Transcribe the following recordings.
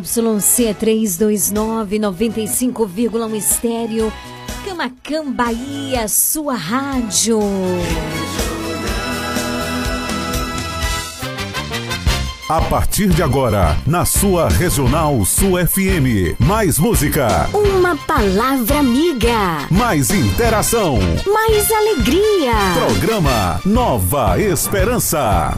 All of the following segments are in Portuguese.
YC329 95,1 estéreo. Camacan Bahia, sua rádio. A partir de agora, na sua Regional sua FM, mais música. Uma palavra amiga. Mais interação. Mais alegria. Programa Nova Esperança.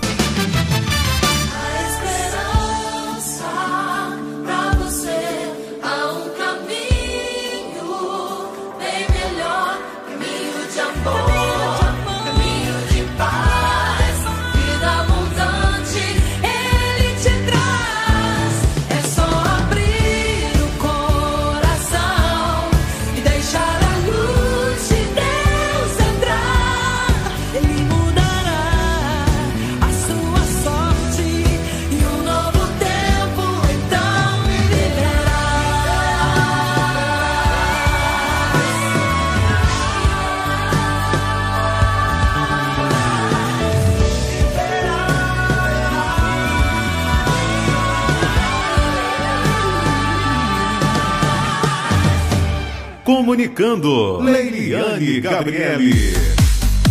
comunicando. Leiliane Gabriele.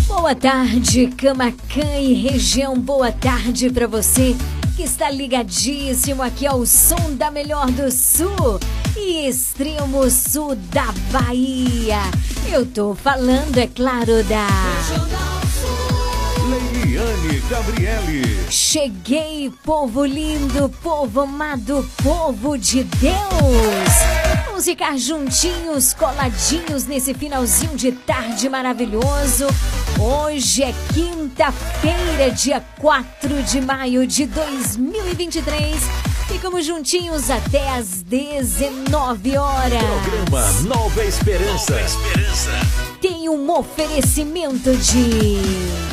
Boa tarde, Camacã e região. Boa tarde para você que está ligadíssimo aqui ao som da melhor do sul e extremo sul da Bahia. Eu tô falando, é claro, da Leiliane Gabriele. Cheguei, povo lindo, povo amado, povo de Deus. Vamos ficar juntinhos, coladinhos nesse finalzinho de tarde maravilhoso. Hoje é quinta-feira, dia 4 de maio de 2023. Ficamos juntinhos até às 19 horas. Programa Nova Esperança. Nova Esperança. Tem um oferecimento de.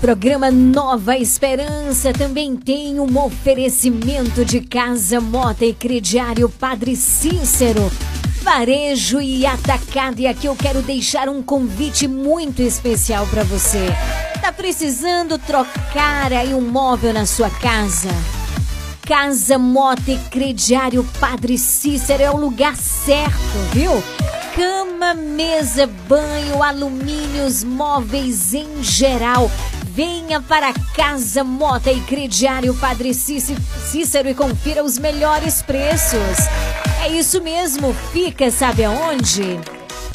Programa Nova Esperança também tem um oferecimento de Casa Mota e Crediário Padre Cícero. Varejo e atacado. E aqui eu quero deixar um convite muito especial para você. Tá precisando trocar aí um móvel na sua casa? Casa Mota e Crediário Padre Cícero é o lugar certo, viu? Cama, mesa, banho, alumínios, móveis em geral Venha para Casa Mota e Crediário Padre Cícero e confira os melhores preços. É isso mesmo, fica sabe aonde?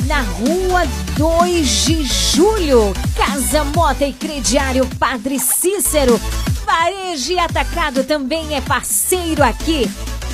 Na rua 2 de julho, Casa Mota e Crediário Padre Cícero. Varejo e Atacado também é parceiro aqui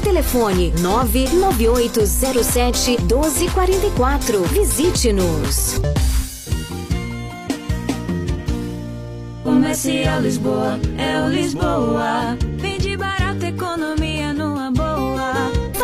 Telefone 99807 1244. Visite-nos. Comercial Lisboa, é o Lisboa. Economia numa boa.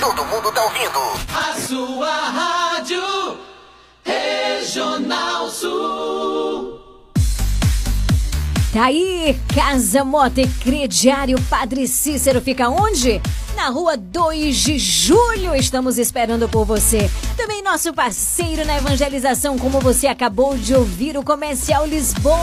todo mundo tá ouvindo. A sua rádio Regional Sul. Tá aí, Casa Mota e Crediário Padre Cícero fica onde? Na rua 2 de julho, estamos esperando por você. Também nosso parceiro na evangelização, como você acabou de ouvir, o Comercial Lisboa.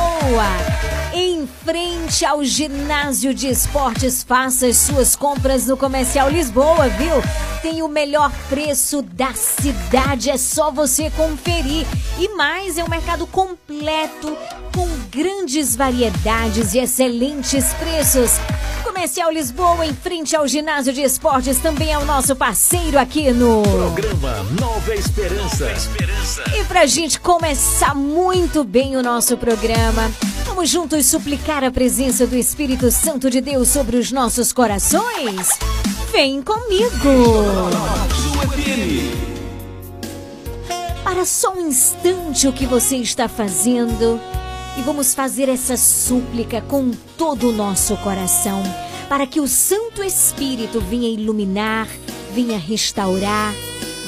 Em frente ao ginásio de esportes, faça as suas compras no Comercial Lisboa, viu? Tem o melhor preço da cidade, é só você conferir. E mais, é um mercado completo, com grandes variedades e excelentes preços. Comercial Lisboa, em frente ao ginásio de esportes, também é o nosso parceiro aqui no. Programa Nova Esperança. Nova Esperança. E pra gente começar muito bem o nosso programa, vamos juntos suplicar a presença do Espírito Santo de Deus sobre os nossos corações? Vem comigo! Para só um instante o que você está fazendo e vamos fazer essa súplica com todo o nosso coração, para que o Santo Espírito venha iluminar, venha restaurar,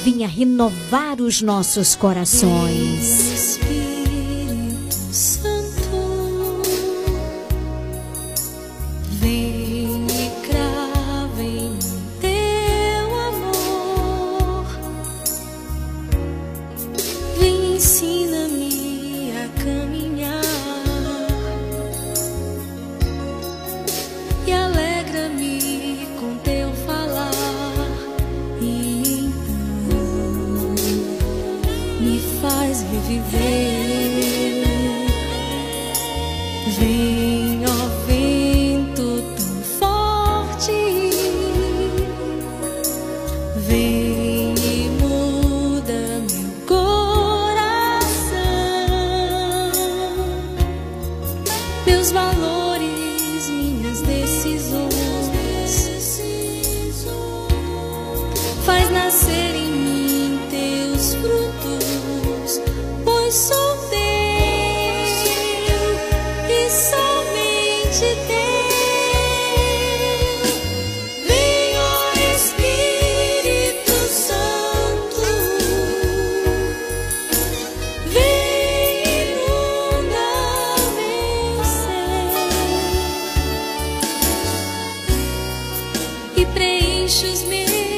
venha renovar os nossos corações. Nova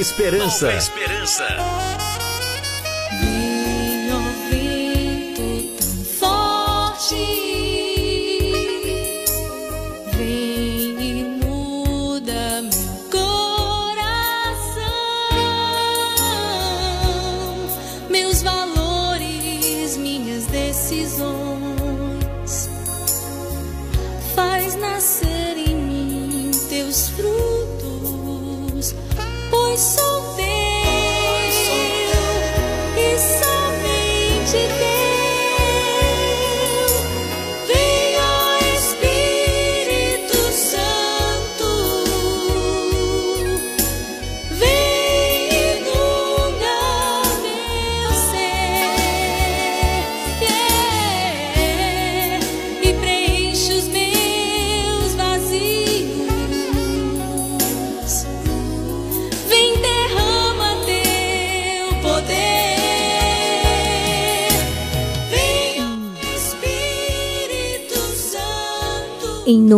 Esperança. Nova Esperança.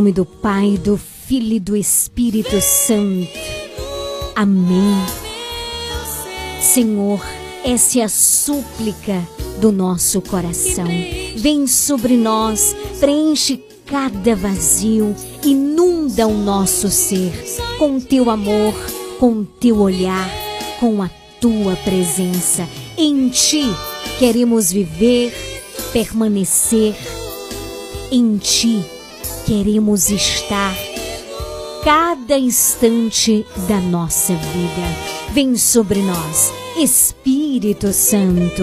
Nome do Pai, do Filho e do Espírito Santo. Amém. Senhor, essa é a súplica do nosso coração. Vem sobre nós, preenche cada vazio, inunda o nosso ser com teu amor, com teu olhar, com a tua presença. Em ti queremos viver, permanecer. Em ti queremos estar cada instante da nossa vida. Vem sobre nós, Espírito Santo.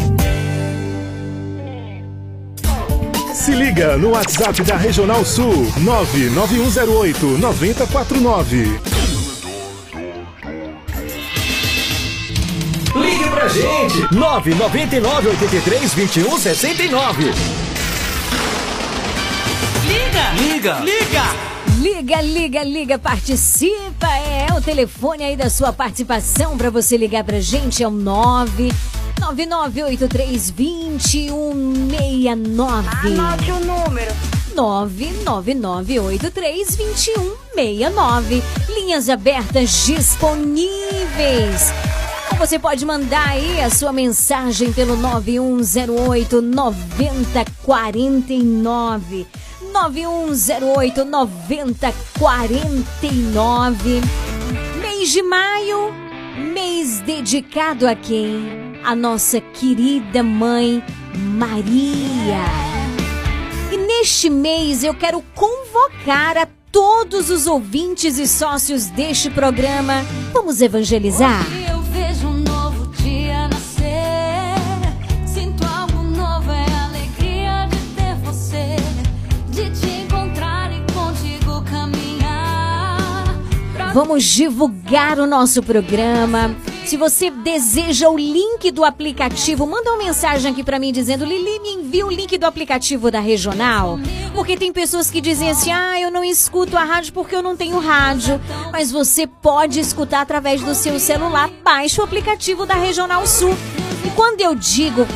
Se liga no WhatsApp da Regional Sul 99108 9049. Ligue pra gente 999 83 21 69. Liga! Liga! Liga! Liga, liga, liga, participa. É o telefone aí da sua participação para você ligar pra gente é o 9 9983-2169. Anote o número. 99983-2169. Linhas abertas disponíveis. Você pode mandar aí a sua mensagem pelo 9108 9049. 9108 9049. Mês de maio, mês dedicado a quem? A nossa querida mãe Maria. E neste mês eu quero convocar a todos os ouvintes e sócios deste programa. Vamos evangelizar? Hoje eu vejo um novo dia nascer. Sinto algo novo, é a alegria de ter você, de te encontrar e contigo caminhar. Pra Vamos divulgar o nosso programa. Se você deseja o link do aplicativo, manda uma mensagem aqui pra mim dizendo: Lili, me envia o link do aplicativo da Regional. Porque tem pessoas que dizem assim: ah, eu não escuto a rádio porque eu não tenho rádio. Mas você pode escutar através do seu celular. Baixe o aplicativo da Regional Sul. E quando eu digo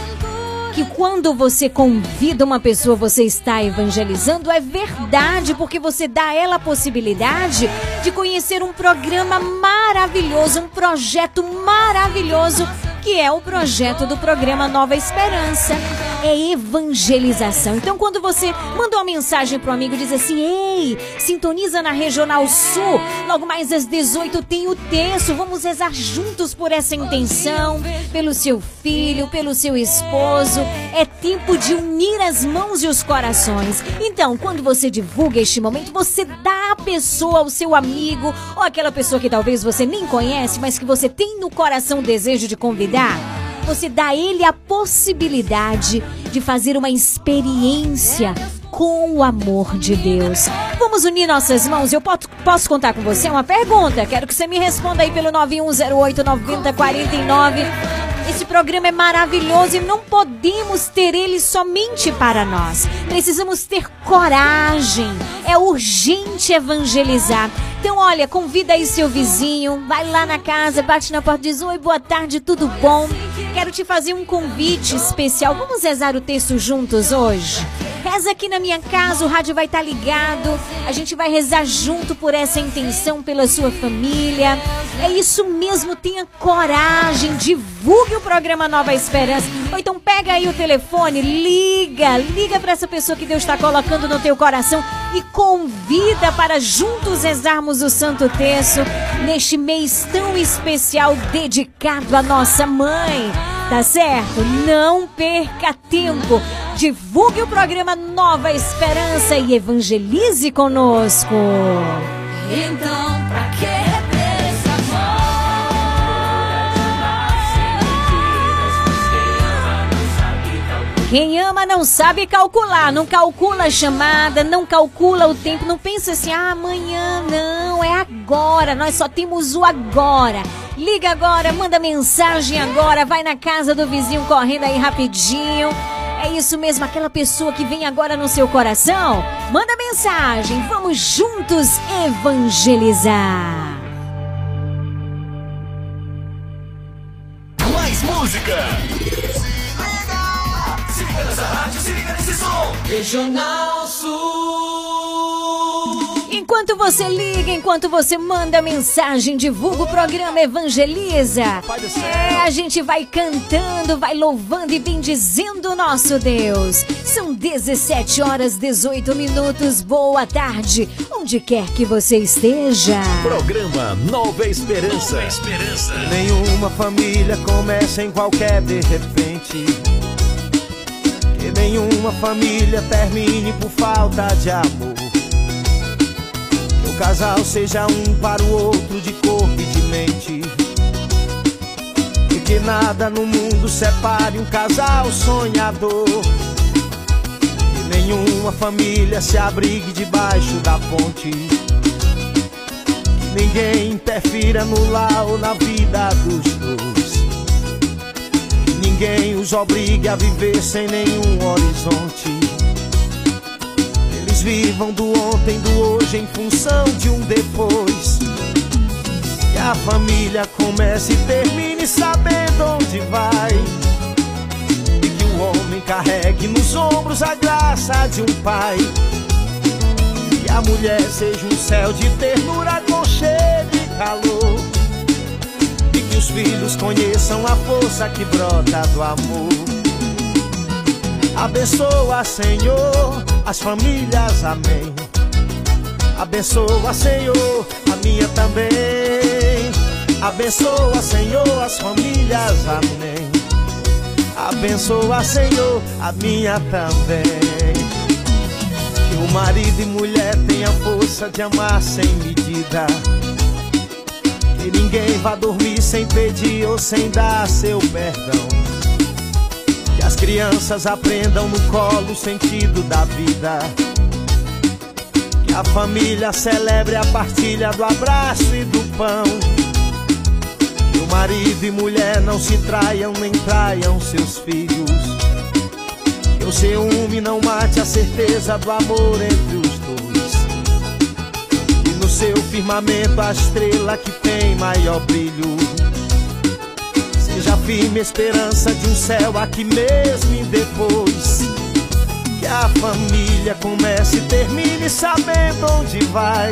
que quando você convida uma pessoa, você está evangelizando, é verdade, porque você dá a ela a possibilidade de conhecer um programa maravilhoso, um projeto maravilhoso, que é o projeto do programa Nova Esperança. É evangelização. Então, quando você manda uma mensagem pro amigo e diz assim: Ei, sintoniza na Regional Sul, logo mais às 18 tem o texto, vamos rezar juntos por essa intenção, pelo seu filho, pelo seu esposo. É tempo de unir as mãos e os corações. Então, quando você divulga este momento, você dá à pessoa, ao seu amigo, ou aquela pessoa que talvez você nem conhece, mas que você tem no coração o desejo de convidar. Você dá a ele a possibilidade de fazer uma experiência com o amor de Deus. Vamos unir nossas mãos? Eu posso, posso contar com você? Uma pergunta. Quero que você me responda aí pelo 9108 9049. Esse programa é maravilhoso e não podemos ter ele somente para nós. Precisamos ter coragem. É urgente evangelizar. Então, olha, convida aí seu vizinho, vai lá na casa, bate na porta diz: Oi, boa tarde, tudo bom? Quero te fazer um convite especial. Vamos rezar o texto juntos hoje? Reza aqui na minha casa, o rádio vai estar ligado. A gente vai rezar junto por essa intenção, pela sua família. É isso mesmo, tenha coragem, divulgue o programa Nova Esperança. Ou então pega aí o telefone, liga, liga para essa pessoa que Deus está colocando no teu coração e convida para juntos rezarmos o Santo Terço neste mês tão especial dedicado à nossa mãe. Tá certo? Não perca tempo. Divulgue o programa Nova Esperança e evangelize conosco. Então, pra amor? Quem ama não sabe calcular, não calcula a chamada, não calcula o tempo, não pensa assim, ah, amanhã não, é agora, nós só temos o agora. Liga agora, manda mensagem agora, vai na casa do vizinho correndo aí rapidinho. É isso mesmo, aquela pessoa que vem agora no seu coração? Manda mensagem, vamos juntos evangelizar. Mais música. Se liga nessa rádio, se liga nesse som. Regional você liga, enquanto você manda mensagem, divulga o programa Evangeliza. É, a gente vai cantando, vai louvando e bendizendo o nosso Deus. São 17 horas 18 minutos. Boa tarde, onde quer que você esteja. Programa Nova Esperança. Nova Esperança. Nenhuma família começa em qualquer de repente. Que nenhuma família termine por falta de amor. Casal seja um para o outro de corpo e de mente. E que nada no mundo separe um casal sonhador. Que nenhuma família se abrigue debaixo da ponte. Que ninguém interfira no lar ou na vida dos dois. Que ninguém os obrigue a viver sem nenhum horizonte. Vivam do ontem, do hoje em função de um depois. Que a família comece e termine sabendo onde vai. E que o homem carregue nos ombros a graça de um pai. Que a mulher seja um céu de ternura, aconchego e calor. E que os filhos conheçam a força que brota do amor. Abençoa, Senhor, as famílias, amém. Abençoa, Senhor, a minha também. Abençoa, Senhor, as famílias, amém. Abençoa, Senhor, a minha também. Que o marido e mulher tenham força de amar sem medida. Que ninguém vá dormir sem pedir ou sem dar seu perdão. Que as crianças aprendam no colo o sentido da vida. Que a família celebre a partilha do abraço e do pão marido e mulher não se traiam nem traiam seus filhos. Que o ciúme não mate a certeza do amor entre os dois. E no seu firmamento a estrela que tem maior brilho. Seja firme esperança de um céu aqui mesmo e depois. Que a família comece e termine sabendo onde vai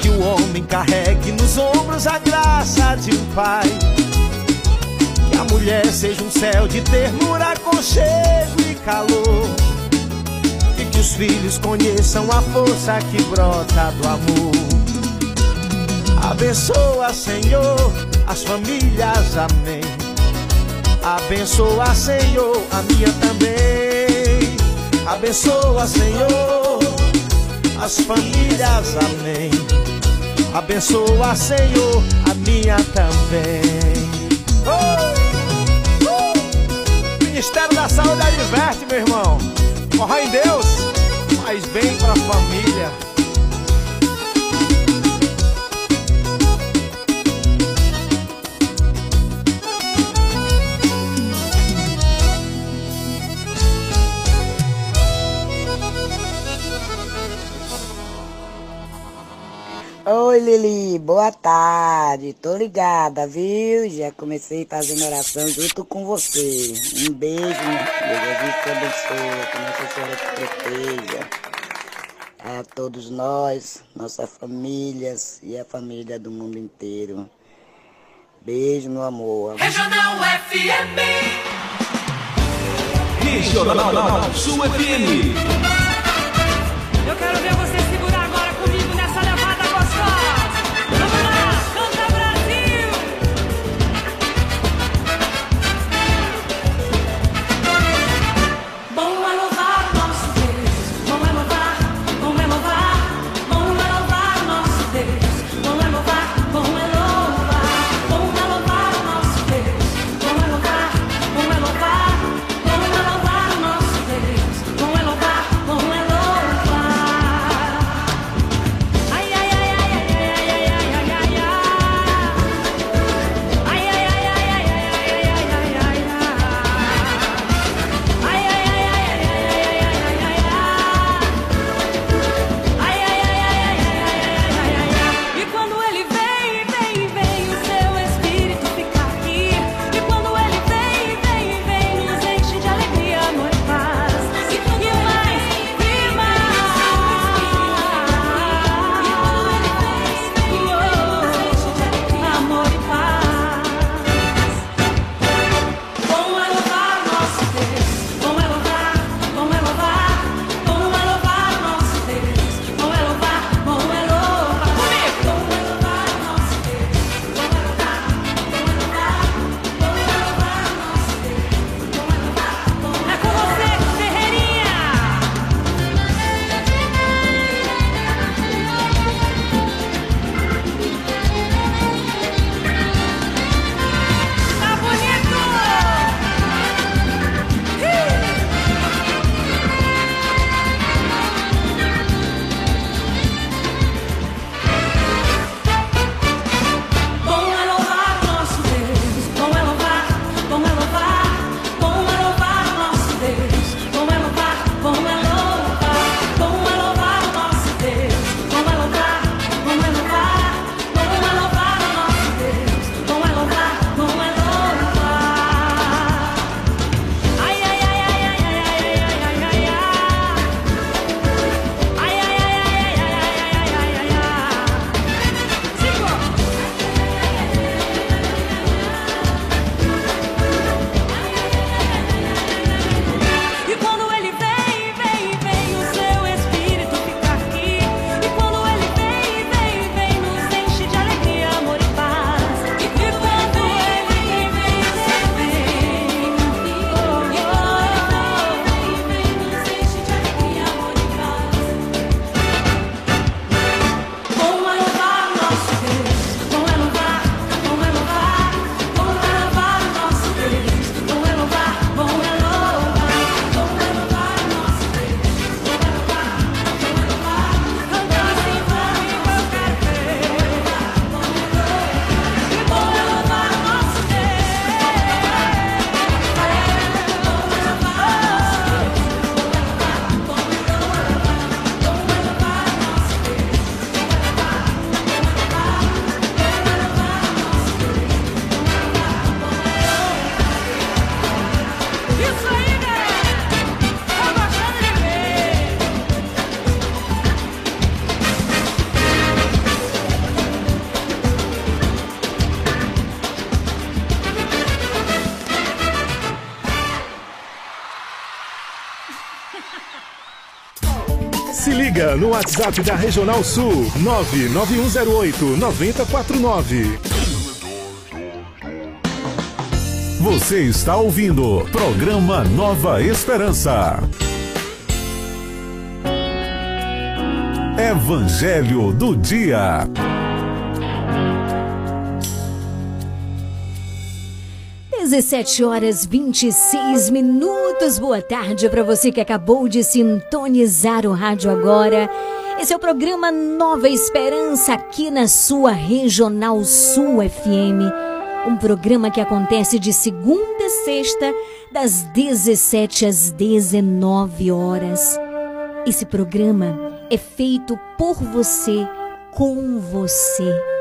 que o homem carregue nos ombros a graça de um pai. Que a mulher seja um céu de ternura, aconchego e calor. E que os filhos conheçam a força que brota do amor. Abençoa, Senhor, as famílias, amém. Abençoa, Senhor, a minha também. Abençoa, Senhor, as famílias, amém. Abençoa, Senhor, a minha também. Oh, oh. Ministério da Saúde adverte, meu irmão. Corra em Deus, faz bem para a família. Oi, Lili, boa tarde. Tô ligada, viu? Já comecei fazendo oração junto com você. Um beijo, filha. Deus te abençoe, que Nossa Senhora te proteja. A todos nós, nossas famílias e a família do mundo inteiro. Beijo, meu amor. Regional FM. Regional Sul FM. Eu quero ver você no WhatsApp da Regional Sul 99108 9049. Você está ouvindo programa Nova Esperança. Evangelho do Dia. Dezessete horas 26 minutos. Boa tarde para você que acabou de sintonizar o rádio agora. Esse é o programa Nova Esperança aqui na sua Regional Sul FM. Um programa que acontece de segunda a sexta, das 17 às 19 horas. Esse programa é feito por você, com você.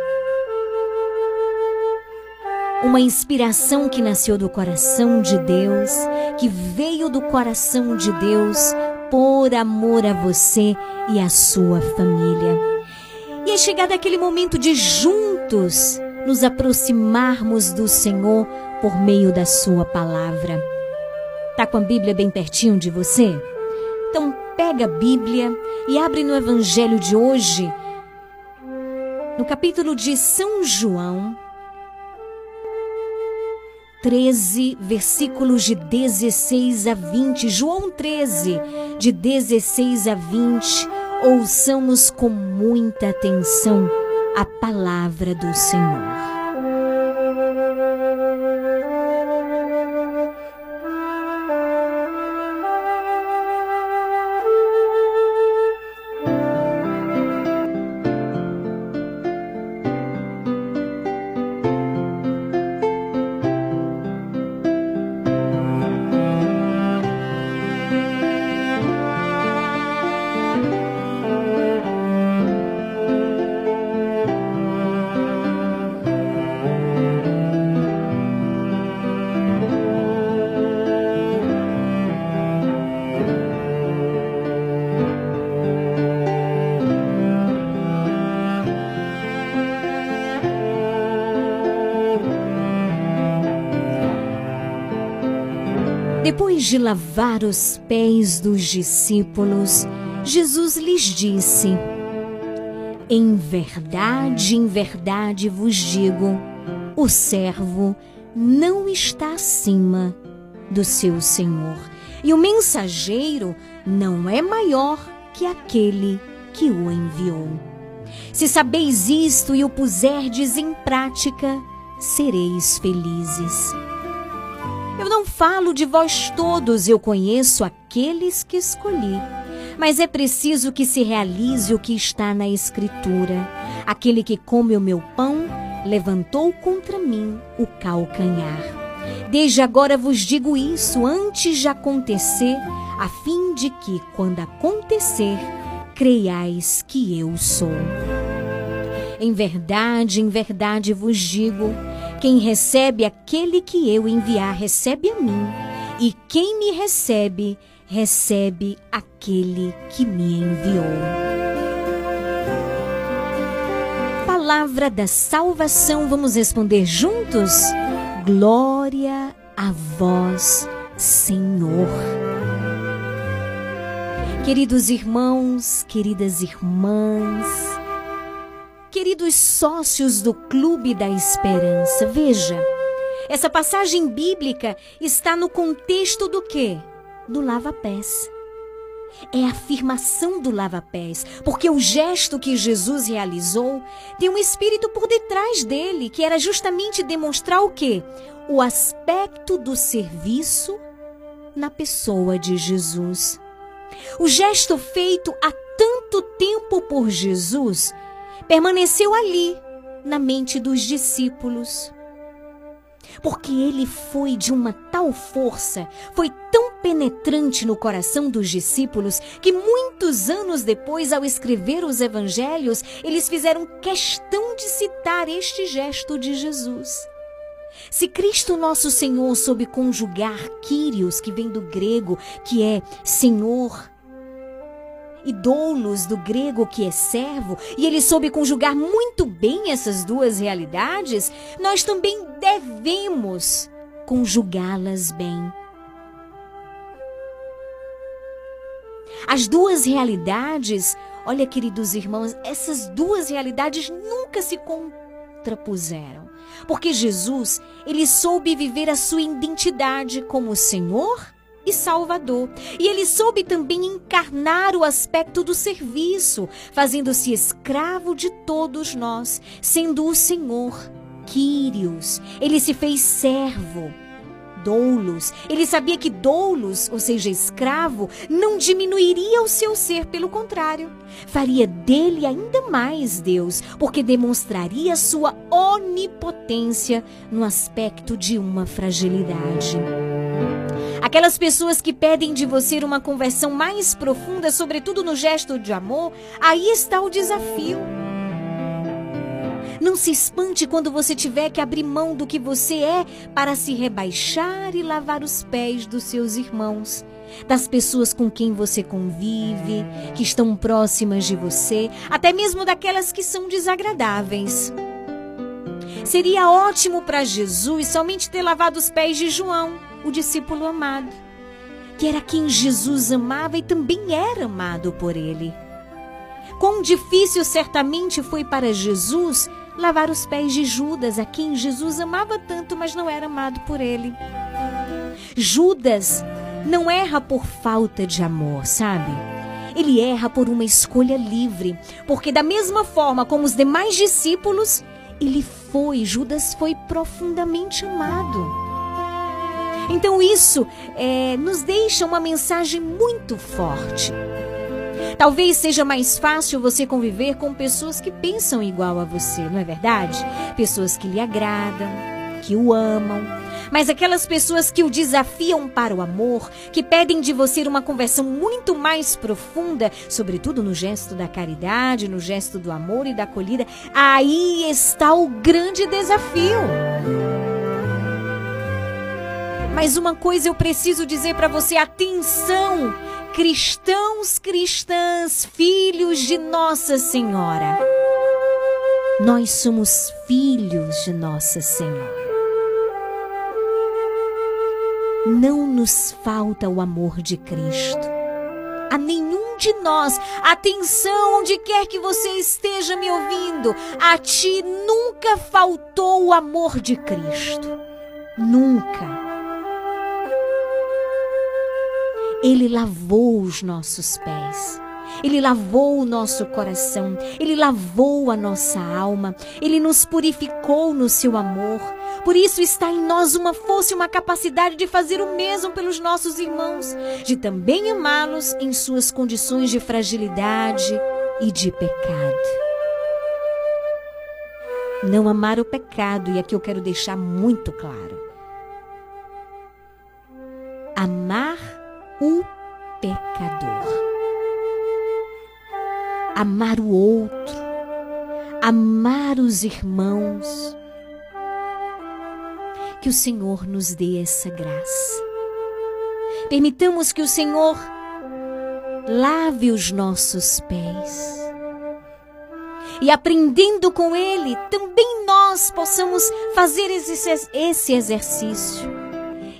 Uma inspiração que nasceu do coração de Deus, que veio do coração de Deus por amor a você e a sua família. E é chegado aquele momento de juntos nos aproximarmos do Senhor por meio da sua palavra. Tá com a Bíblia bem pertinho de você? Então pega a Bíblia e abre no Evangelho de hoje, no capítulo de São João, 13, versículos de 16 a 20. João 13, de 16 a 20. Ouçamos com muita atenção a palavra do Senhor. De lavar os pés dos discípulos, Jesus lhes disse: Em verdade, em verdade vos digo, o servo não está acima do seu senhor, e o mensageiro não é maior que aquele que o enviou. Se sabeis isto e o puserdes em prática, sereis felizes. Eu não falo de vós todos, eu conheço aqueles que escolhi. Mas é preciso que se realize o que está na Escritura. Aquele que come o meu pão levantou contra mim o calcanhar. Desde agora vos digo isso antes de acontecer, a fim de que, quando acontecer, creiais que eu sou. Em verdade, em verdade vos digo: quem recebe aquele que eu enviar, recebe a mim. E quem me recebe, recebe aquele que me enviou. Palavra da salvação, vamos responder juntos? Glória a vós, Senhor. Queridos irmãos, queridas irmãs, queridos sócios do Clube da Esperança, veja, essa passagem bíblica está no contexto do quê? Do lava-pés. É a afirmação do lava-pés, porque o gesto que Jesus realizou tem um espírito por detrás dele, que era justamente demonstrar o quê? O aspecto do serviço na pessoa de Jesus. O gesto feito há tanto tempo por Jesus permaneceu ali, na mente dos discípulos. Porque ele foi de uma tal força, foi tão penetrante no coração dos discípulos, que muitos anos depois, ao escrever os evangelhos, eles fizeram questão de citar este gesto de Jesus. Se Cristo nosso Senhor soube conjugar Kyrios, que vem do grego, que é Senhor, e doulos do grego que é servo, e ele soube conjugar muito bem essas duas realidades, nós também devemos conjugá-las bem. As duas realidades, olha, queridos irmãos, essas duas realidades nunca se contrapuseram. Porque Jesus, ele soube viver a sua identidade como Senhor e Salvador. E ele soube também encarnar o aspecto do serviço, fazendo-se escravo de todos nós, sendo o Senhor, Quírios. Ele se fez servo. Doulos. Ele sabia que doulos, ou seja, escravo, não diminuiria o seu ser, pelo contrário, faria dele ainda mais Deus, porque demonstraria sua onipotência no aspecto de uma fragilidade. Aquelas pessoas que pedem de você uma conversão mais profunda, sobretudo no gesto de amor, aí está o desafio. Não se espante quando você tiver que abrir mão do que você é para se rebaixar e lavar os pés dos seus irmãos, das pessoas com quem você convive, que estão próximas de você, até mesmo daquelas que são desagradáveis. Seria ótimo para Jesus somente ter lavado os pés de João, o discípulo amado, que era quem Jesus amava e também era amado por ele. Quão difícil certamente foi para Jesus lavar os pés de Judas, a quem Jesus amava tanto, mas não era amado por ele. Judas não erra por falta de amor, sabe? Ele erra por uma escolha livre, porque da mesma forma como os demais discípulos, ele foi, Judas foi profundamente amado. Então isso é, nos deixa uma mensagem muito forte. Talvez seja mais fácil você conviver com pessoas que pensam igual a você, não é verdade? Pessoas que lhe agradam, que o amam. Mas aquelas pessoas que o desafiam para o amor, que pedem de você uma conversão muito mais profunda, sobretudo no gesto da caridade, no gesto do amor e da acolhida, aí está o grande desafio. Mas uma coisa eu preciso dizer para você: atenção! cristãos, cristãs, filhos de Nossa Senhora. Nós somos filhos de Nossa Senhora. Não nos falta o amor de Cristo. A nenhum de nós, atenção onde quer que você esteja me ouvindo, a ti nunca faltou o amor de Cristo. Nunca. Ele lavou os nossos pés. Ele lavou o nosso coração, ele lavou a nossa alma, ele nos purificou no seu amor. Por isso está em nós uma força e uma capacidade de fazer o mesmo pelos nossos irmãos, de também amá-los em suas condições de fragilidade e de pecado. Não amar o pecado, e aqui eu quero deixar muito claro. Amar o pecador. Amar o outro, amar os irmãos. Que o Senhor nos dê essa graça. Permitamos que o Senhor lave os nossos pés. E aprendendo com Ele, também nós possamos fazer esse exercício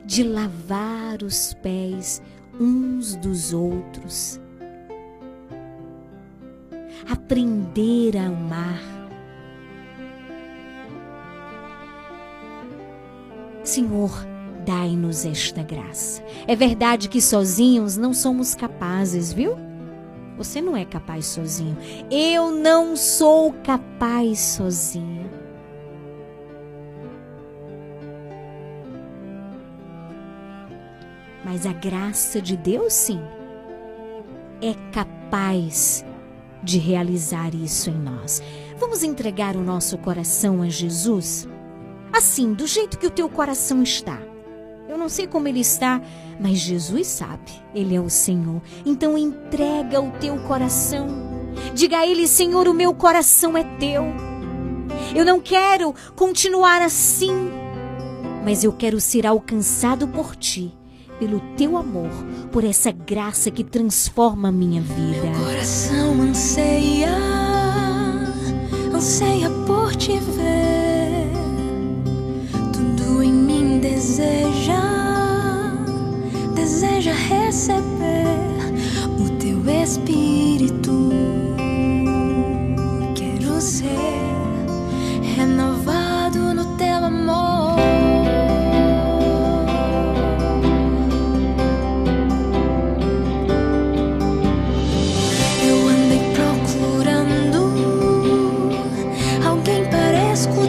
de lavar os pés uns dos outros. Aprender a amar. Senhor, dai-nos esta graça. É verdade que sozinhos não somos capazes, viu? Você não é capaz sozinho. Eu não sou capaz sozinho. Mas a graça de Deus, sim, é capaz de realizar isso em nós. Vamos entregar o nosso coração a Jesus? Assim, do jeito que o teu coração está. Eu não sei como ele está, mas Jesus sabe. Ele é o Senhor. Então entrega o teu coração. Diga a ele, Senhor, o meu coração é teu. Eu não quero continuar assim, mas eu quero ser alcançado por ti pelo teu amor, por essa graça que transforma a minha vida. Meu coração anseia, anseia por te ver. Tudo em mim deseja, deseja receber o teu espírito. Quero ser renovado no teu amor. скучно.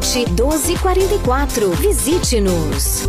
1244. Visite-nos.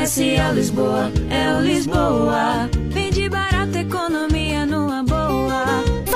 Comercial Lisboa, é o Lisboa.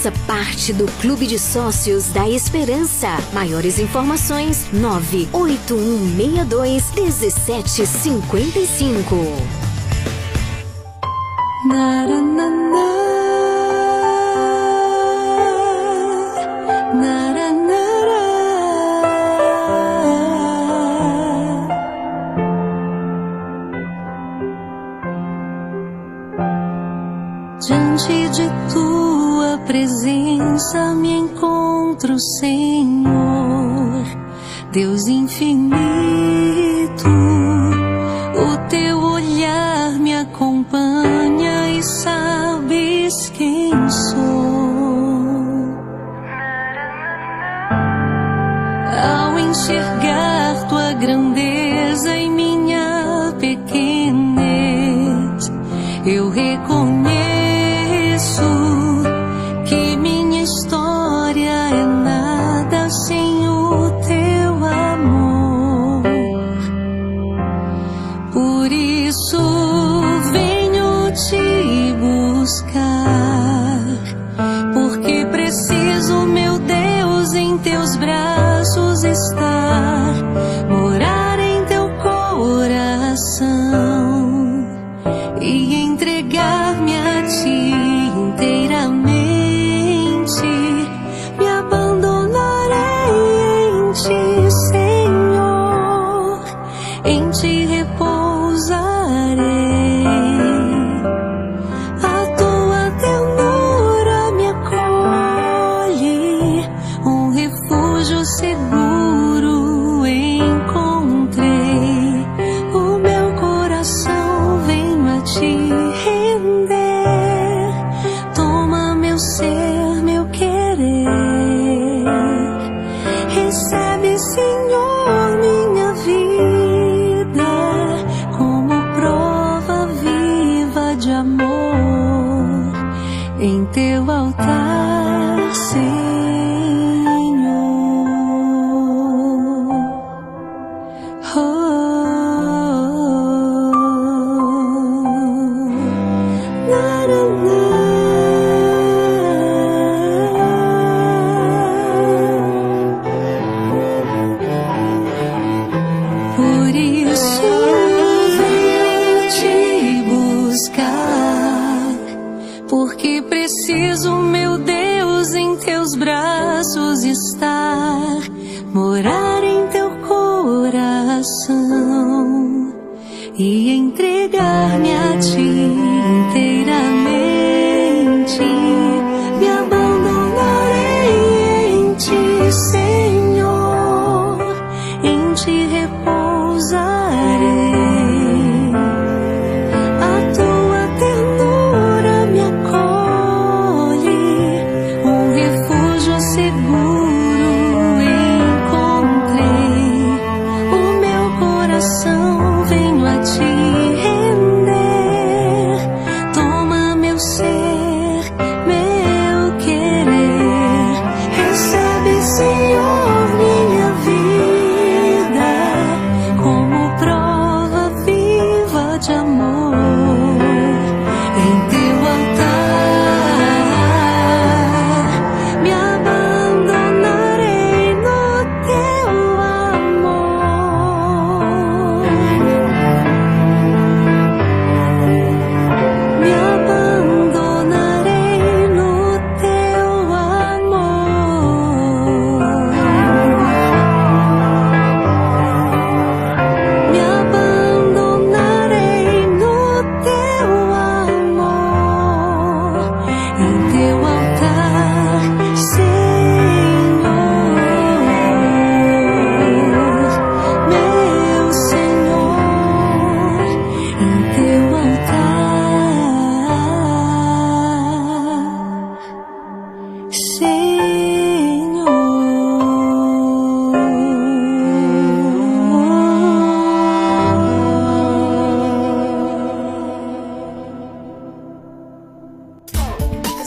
Faça parte do Clube de Sócios da Esperança. Maiores informações: 98162 1755. Diante de tua presença me encontro, Senhor, Deus infinito.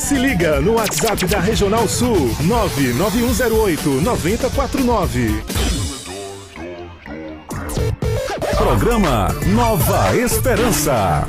Se liga no WhatsApp da Regional Sul 99108 9049. Programa Nova Esperança.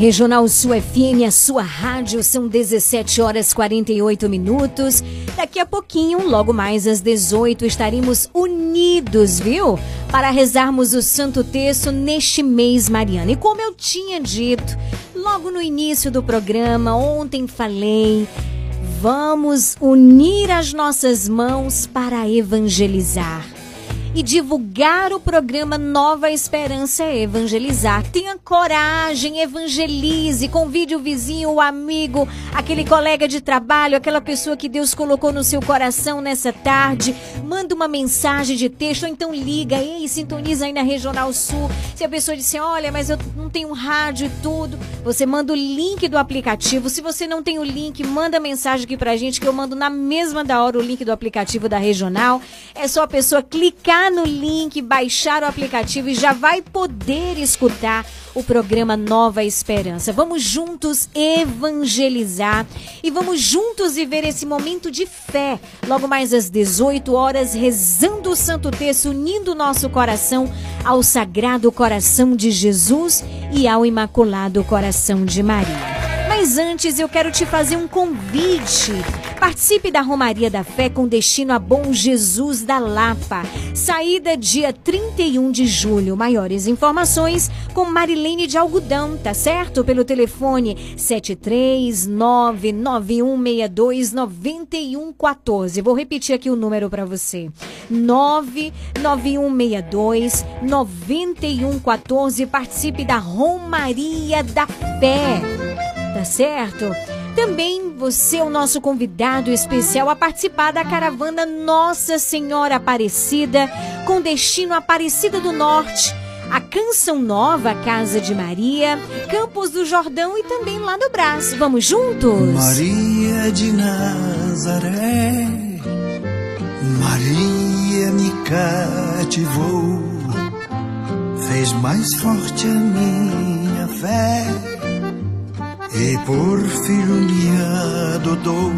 Regional Sul FM, a sua rádio, são 17 horas 48 minutos. Daqui a pouquinho, logo mais às 18, estaremos unidos, viu? Para rezarmos o Santo Terço neste mês, Mariana. E como eu tinha dito, logo no início do programa, ontem falei, vamos unir as nossas mãos para evangelizar e divulgar o programa Nova Esperança Evangelizar. Tenha coragem, evangelize, convide o vizinho, o amigo, aquele colega de trabalho, aquela pessoa que Deus colocou no seu coração nessa tarde. Manda uma mensagem de texto, ou então liga, ei, sintoniza aí na Regional Sul. Se a pessoa disser, olha, mas eu não tenho rádio e tudo, você manda o link do aplicativo. Se você não tem o link, manda mensagem aqui pra gente que eu mando na mesma da hora o link do aplicativo da Regional. É só a pessoa clicar no link, baixar o aplicativo e já vai poder escutar o programa Nova Esperança. Vamos juntos evangelizar e vamos juntos viver esse momento de fé. Logo mais às 18 horas, rezando o Santo Terço, unindo nosso coração ao Sagrado Coração de Jesus e ao Imaculado Coração de Maria. Mas antes eu quero te fazer um convite. Participe da Romaria da Fé com destino a Bom Jesus da Lapa. Saída dia 31 de julho. Maiores informações com Marilene de Algodão, tá certo? Pelo telefone 73991629114. Vou repetir aqui o número para você. 991629114. Participe da Romaria da Fé tá certo? Também você é o nosso convidado especial a participar da caravana Nossa Senhora Aparecida, com destino Aparecida do Norte, a Canção Nova Casa de Maria, Campos do Jordão e também lá do Brás. Vamos juntos? Maria de Nazaré. Maria me cativou, fez mais forte a minha fé e por filho adotou.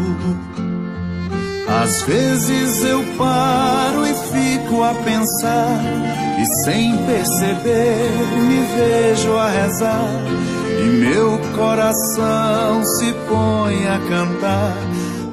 Às vezes eu paro e fico a pensar, e sem perceber me vejo a rezar, e meu coração se põe a cantar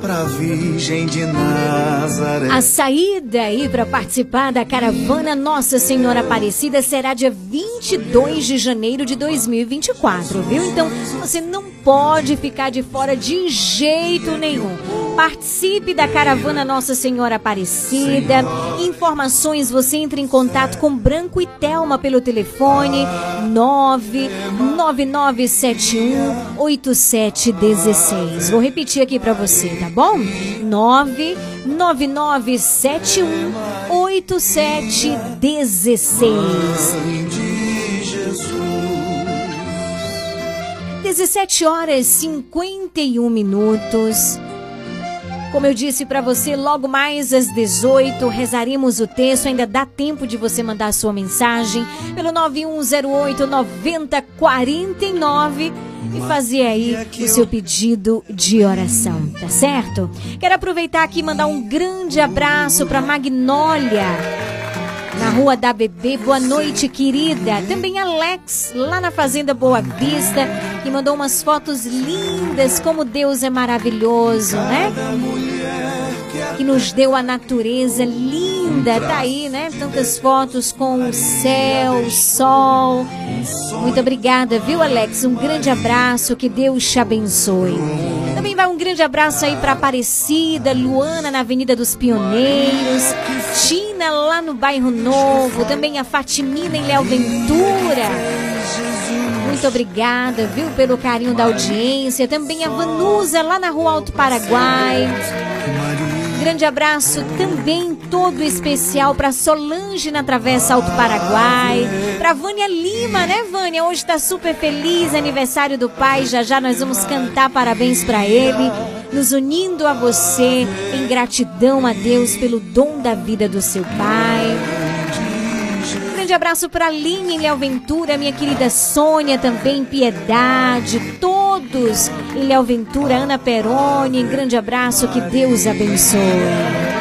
pra Virgem de Nazaré. A saída aí para participar da caravana Nossa Senhora Aparecida será dia 22 de janeiro de 2024, viu? Então você não pode ficar de fora de jeito nenhum. Participe da caravana Nossa Senhora Aparecida. Informações você entra em contato com Branco e Telma pelo telefone 99971 8716. Vou repetir aqui para você, tá bom? 99971 8716. 17 horas e 51 minutos. Como eu disse para você, logo mais às 18 rezaremos o texto. Ainda dá tempo de você mandar a sua mensagem pelo 9108 9049 e fazer aí o seu pedido de oração, tá certo? Quero aproveitar aqui e mandar um grande abraço para Magnólia na Rua da Bebê. Boa noite, querida. Também Alex, lá na Fazenda Boa Vista, que mandou umas fotos lindas, como Deus é maravilhoso, né? Que nos deu a natureza linda. Tá aí, né? Tantas fotos com o céu, o sol. Muito obrigada, viu, Alex? Um grande abraço, que Deus te abençoe. Também vai um grande abraço aí para Aparecida, Luana na Avenida dos Pioneiros, Tina lá no Bairro Novo, também a Fatimina em Léo Ventura. Muito obrigada, viu, pelo carinho da audiência. Também a Vanusa lá na Rua Alto Paraguai. Grande abraço também todo especial para Solange na Travessa Alto Paraguai, para Vânia Lima, né, Vânia? Hoje está super feliz, aniversário do pai. Já já nós vamos cantar parabéns para ele, nos unindo a você em gratidão a Deus pelo dom da vida do seu pai. Grande abraço para Linha em Léo Ventura, minha querida Sônia também, Piedade, todos em Léo Ventura, Ana Peroni, grande abraço, que Deus abençoe.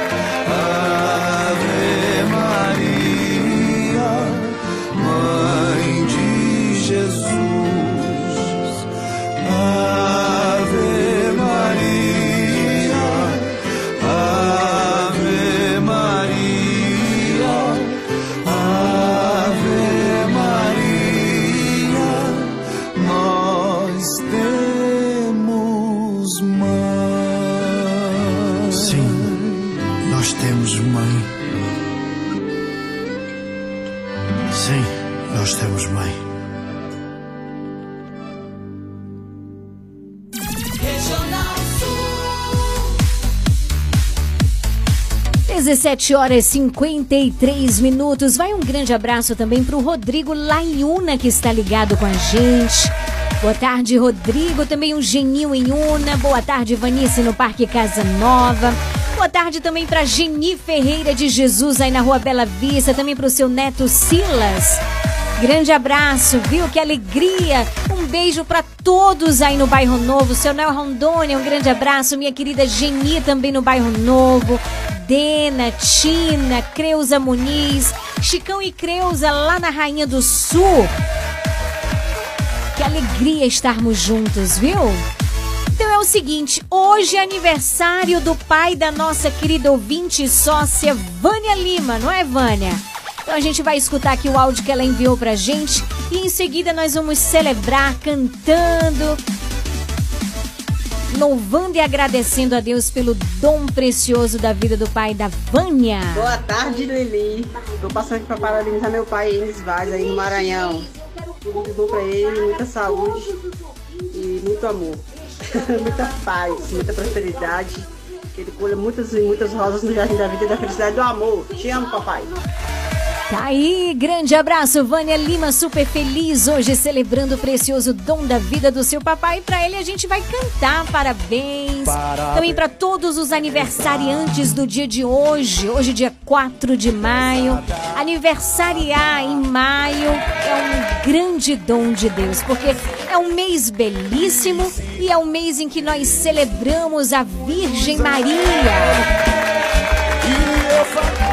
17 horas e 53 minutos. Vai um grande abraço também para o Rodrigo Laiuna, que está ligado com a gente. Boa tarde, Rodrigo. Também o Geninho em Una. Boa tarde, Vanice, no Parque Casa Nova. Boa tarde também para Geni Ferreira de Jesus, aí na Rua Bela Vista. Também para o seu neto Silas. Grande abraço, viu? Que alegria! Um beijo para todos aí no Bairro Novo. Seu Nel Rondônia, um grande abraço. Minha querida Geni também no Bairro Novo. Dena, Tina, Creuza Muniz, Chicão e Creuza lá na Rainha do Sul. Que alegria estarmos juntos, viu? Então é o seguinte, hoje é aniversário do pai da nossa querida ouvinte e sócia Vânia Lima, não é, Vânia? Então a gente vai escutar aqui o áudio que ela enviou pra gente e em seguida nós vamos celebrar cantando, louvando e agradecendo a Deus pelo dom precioso da vida do pai da Vânia. Boa tarde, Lili. Tô passando aqui pra parabenizar meu pai, Enes Vaz, aí no Maranhão. Tudo bom pra ele, muita saúde e muito amor. muita paz, muita prosperidade. Que ele colha muitas e muitas rosas no jardim da vida e da felicidade do amor. Te amo, papai. Tá aí, grande abraço, Vânia Lima, super feliz hoje celebrando o precioso dom da vida do seu papai. E pra ele a gente vai cantar parabéns. Parabéns. Também pra todos os aniversariantes do dia de hoje, hoje dia 4 de maio. Aniversariar em maio é um grande dom de Deus, porque é um mês belíssimo e é um mês em que nós celebramos a Virgem Maria. E eu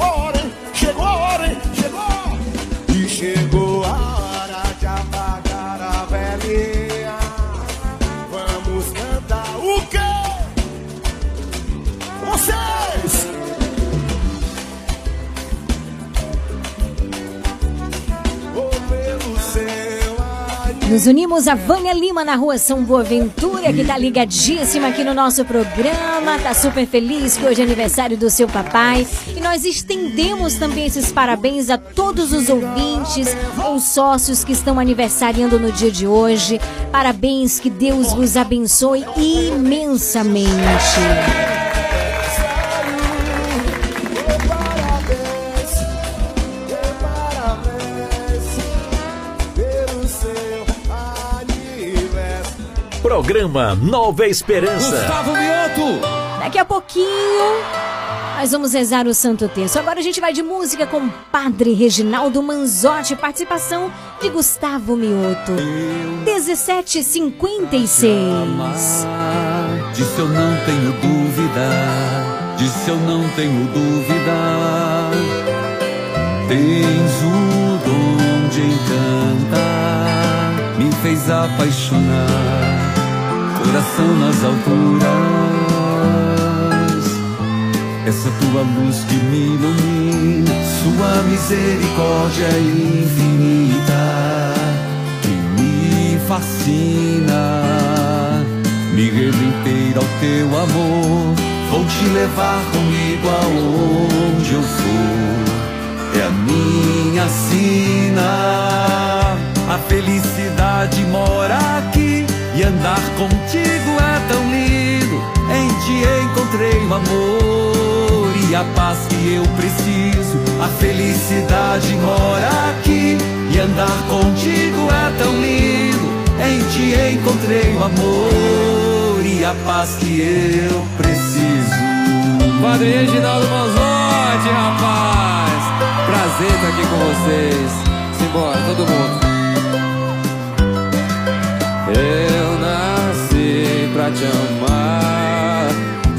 anos. Chegou Nos unimos a Vânia Lima na rua São Boaventura, que tá ligadíssima aqui no nosso programa, tá super feliz que hoje é aniversário do seu papai. E nós estendemos também esses parabéns a todos os ouvintes ou sócios que estão aniversariando no dia de hoje. Parabéns, que Deus vos abençoe imensamente. Programa Nova Esperança. Gustavo Mioto. Daqui a pouquinho nós vamos rezar o Santo Terço. Agora a gente vai de música com o Padre Reginaldo Manzotti, participação de Gustavo Mioto. 1756. Disso eu não tenho dúvida, disso eu não tenho dúvida. Tens o dom de encantar, me fez apaixonar, coração nas alturas. Essa tua luz que me ilumina, sua misericórdia infinita, que me fascina. Me rendo inteiro ao teu amor, vou te levar comigo aonde eu for. É a minha sina. A felicidade mora aqui e andar contigo é tão lindo. Em ti encontrei o amor e a paz que eu preciso. A felicidade mora aqui e andar contigo é tão lindo. Em ti encontrei o amor e a paz que eu preciso. Padre Reginaldo Manzotti, rapaz. Prazer estar aqui com vocês. Simbora, todo mundo. Eu nasci pra te amar.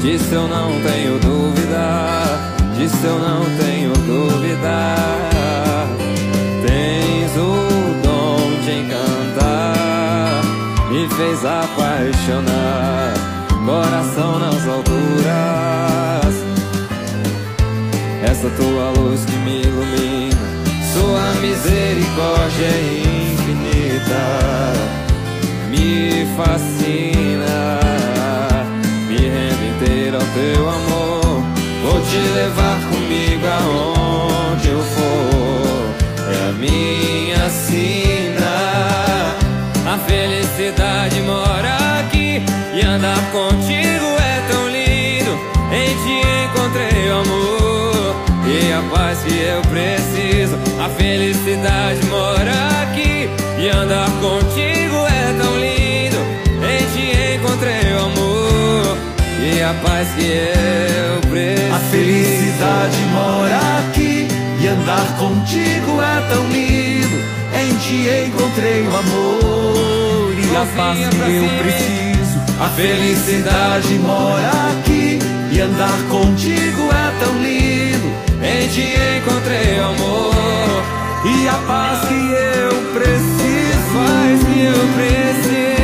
Disso eu não tenho dúvida. Disso eu não tenho dúvida. Tens o dom de encantar. Me fez apaixonar. Coração nas alturas. Essa tua luz que me ilumina, sua misericórdia é infinita, me fascina, me rendo inteiro ao teu amor. Vou te levar comigo aonde eu for, é a minha sina. A felicidade mora aqui e andar contigo é tão lindo. Em ti encontrei o amor e a paz que eu preciso. A felicidade mora aqui e andar contigo é e a paz que eu preciso. A felicidade mora aqui e andar contigo é tão lindo. Em ti encontrei o amor e a paz que eu preciso. A felicidade mora aqui e andar contigo é tão lindo. Em ti encontrei amor e a paz que eu preciso. Paz que eu preciso.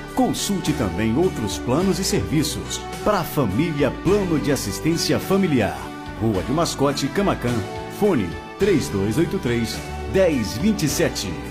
Consulte também outros planos e serviços. Pra Família Plano de Assistência Familiar. Rua de Mascote, Camacan. Fone 3283 1027.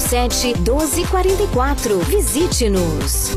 99807 1244. Visite-nos.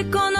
economia numa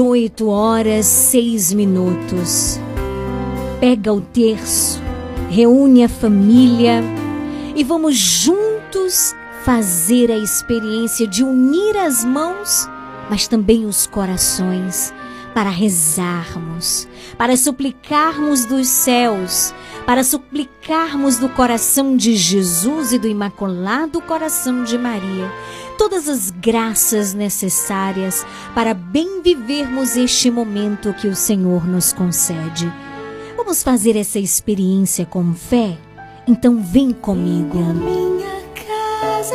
Dezoito horas, seis minutos. Pega o terço, reúne a família e vamos juntos fazer a experiência de unir as mãos, mas também os corações, para rezarmos, para suplicarmos dos céus, para suplicarmos do coração de Jesus e do Imaculado Coração de Maria todas as graças necessárias para bem vivermos este momento que o Senhor nos concede. Vamos fazer essa experiência com fé? Então vem comigo. Minha casa,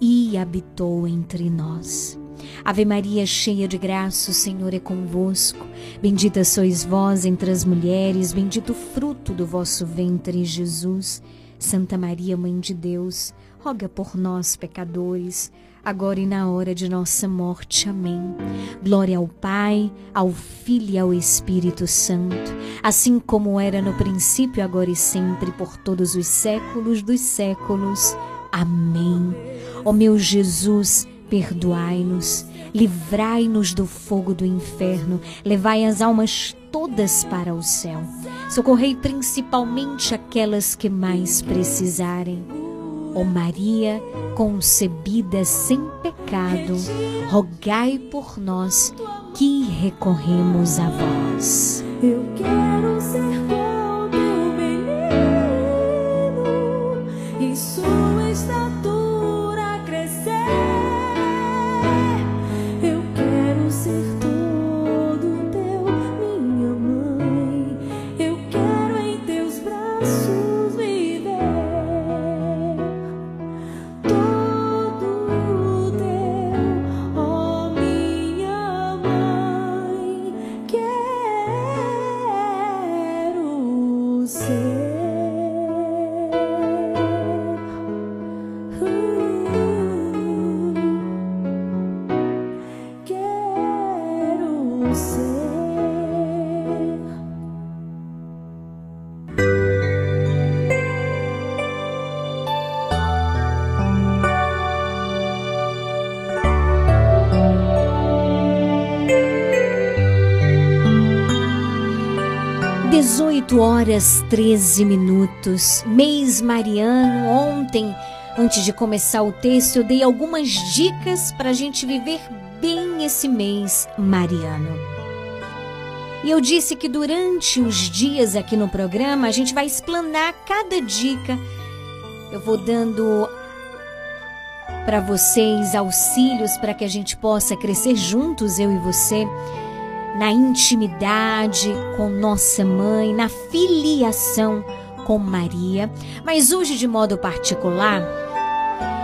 e habitou entre nós. Ave Maria, cheia de graça, o Senhor é convosco. Bendita sois vós entre as mulheres, bendito o fruto do vosso ventre, Jesus. Santa Maria, Mãe de Deus, roga por nós, pecadores, agora e na hora de nossa morte. Amém. Glória ao Pai, ao Filho e ao Espírito Santo, assim como era no princípio, agora e sempre, por todos os séculos dos séculos. Amém. Ó meu Jesus, perdoai-nos, livrai-nos do fogo do inferno, levai as almas todas para o céu. Socorrei principalmente aquelas que mais precisarem. Ó Maria, concebida sem pecado, rogai por nós que recorremos a vós. Eu quero ser como menino e sua 18 horas 13 minutos. Mês Mariano. Ontem, antes de começar o texto, eu dei algumas dicas para a gente viver bem esse mês Mariano. E eu disse que durante os dias aqui no programa a gente vai explanar cada dica. Eu vou dando para vocês auxílios para que a gente possa crescer juntos, eu e você na intimidade com nossa mãe, na filiação com Maria. Mas hoje, de modo particular,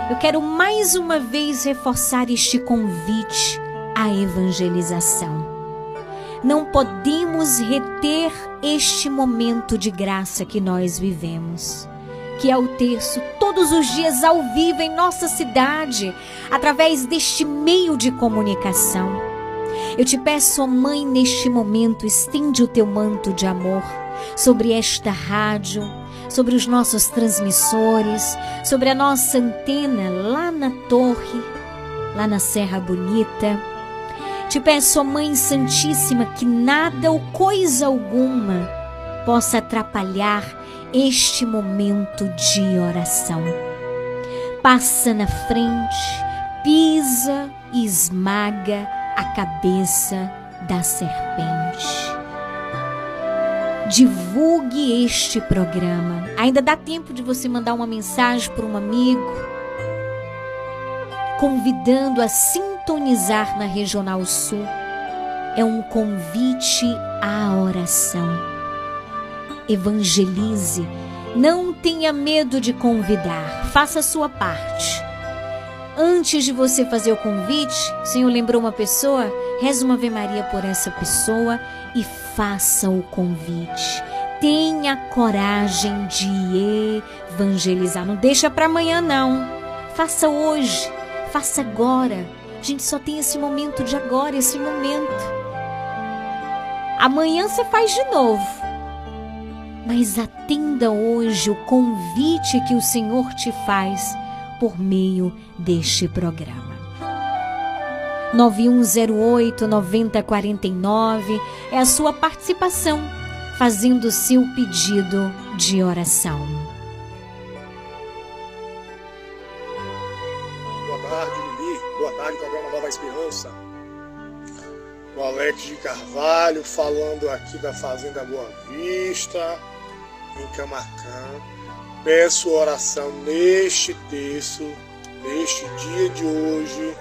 eu quero mais uma vez reforçar este convite à evangelização. Não podemos reter este momento de graça que nós vivemos, que é o terço todos os dias ao vivo em nossa cidade, através deste meio de comunicação. Eu te peço, ó Mãe, neste momento, estende o teu manto de amor sobre esta rádio, sobre os nossos transmissores, sobre a nossa antena lá na torre, lá na Serra Bonita. Te peço, ó Mãe Santíssima, que nada ou coisa alguma possa atrapalhar este momento de oração. Passa na frente, pisa e esmaga a cabeça da serpente. Divulgue este programa. Ainda dá tempo de você mandar uma mensagem para um amigo, convidando a sintonizar na Regional Sul. É um convite à oração. Evangelize. Não tenha medo de convidar. Faça a sua parte. Antes de você fazer o convite, o Senhor lembrou uma pessoa, reza uma Ave Maria por essa pessoa e faça o convite. Tenha coragem de evangelizar. Não deixa para amanhã não. Faça hoje, faça agora. A gente só tem esse momento de agora, esse momento. Amanhã você faz de novo. Mas atenda hoje o convite que o Senhor te faz por meio deste programa. 9108 9049 é a sua participação fazendo seu pedido de oração. Boa tarde, Lili. Boa tarde, programa Nova Esperança. O Alex de Carvalho falando aqui da Fazenda Boa Vista, em Camacan. Peço oração neste texto, neste dia de hoje,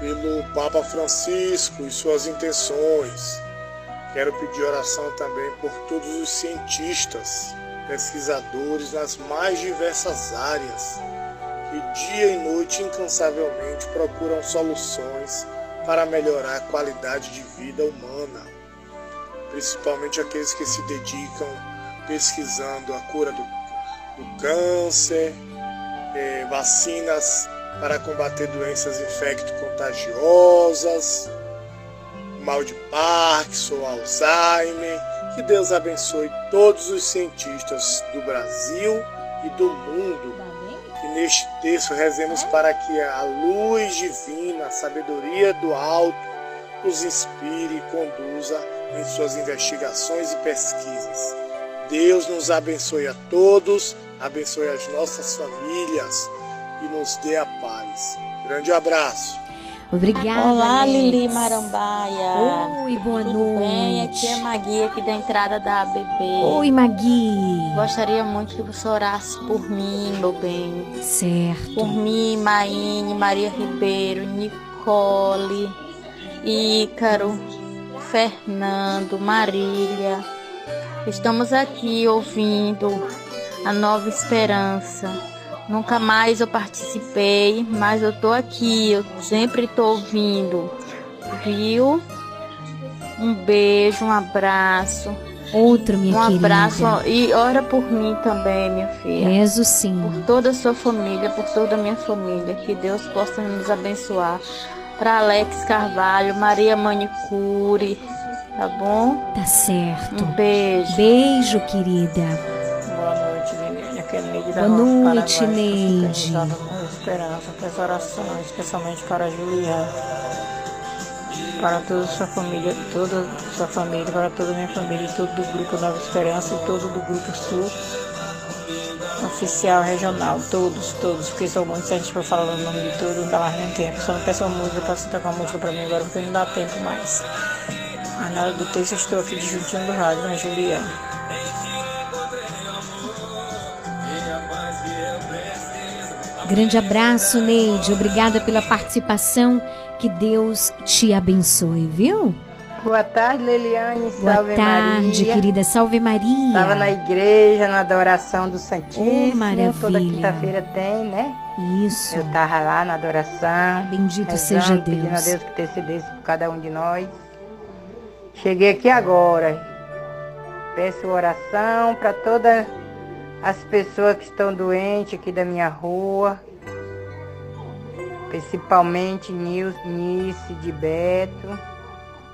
pelo Papa Francisco e suas intenções. Quero pedir oração também por todos os cientistas, pesquisadores nas mais diversas áreas, que dia e noite incansavelmente procuram soluções para melhorar a qualidade de vida humana, principalmente aqueles que se dedicam pesquisando a cura do do câncer, eh, vacinas para combater doenças infecto-contagiosas, mal de Parkinson, Alzheimer. Que Deus abençoe todos os cientistas do Brasil e do mundo. E neste texto rezemos para que a luz divina, a sabedoria do alto, os inspire e conduza em suas investigações e pesquisas. Deus nos abençoe a todos abençoe as nossas famílias e nos dê a paz. Grande abraço. Obrigada. Olá, Alex. Lili Marambaia. Oi, boa Tudo noite. bem? Aqui é Magui, aqui da entrada da ABB. Oi, Magui. Gostaria muito que você orasse por mim, meu bem. Certo. Por mim, Maine, Maria Ribeiro, Nicole, Ícaro, Fernando, Marília. Estamos aqui ouvindo a Nova Esperança. Nunca mais eu participei, mas eu tô aqui, eu sempre tô ouvindo. Viu? Um beijo, um abraço. Outro, minha um querida. abraço e ora por mim também, minha filha. Rezo sim. Por toda a sua família, por toda a minha família. Que Deus possa nos abençoar Pra Alex Carvalho, Maria Manicure, tá bom? Tá certo. Um beijo. Beijo, querida. Boa noite, Neide. com Esperança, peço orações, especialmente para a Juliana, para toda a sua família, toda a sua família, para toda a minha família, e todo do grupo Nova Esperança e todo do grupo Sul, oficial, regional, todos, todos, porque são muitos, se a gente falar o nome de todos, não dá mais nem tempo. Só não peço uma música você tocar uma música para mim agora, porque não dá tempo mais. Mas nada do texto, eu estou aqui de juntinho do rádio, né, Juliana? Grande abraço, Neide. Obrigada pela participação. Que Deus te abençoe, viu? Boa tarde, Leliane. Boa Salve tarde, Maria. querida. Salve Maria. Estava na igreja, na adoração do Santíssimo. Oh, maravilha. Toda quinta-feira tem, né? Isso. Eu estava lá na adoração. Bendito rezando, seja Pedindo a Deus. Deus que intercedesse por cada um de nós. Cheguei aqui agora. Peço oração para todas as pessoas que estão doentes aqui da minha rua. Principalmente Nil- Nice de Beto.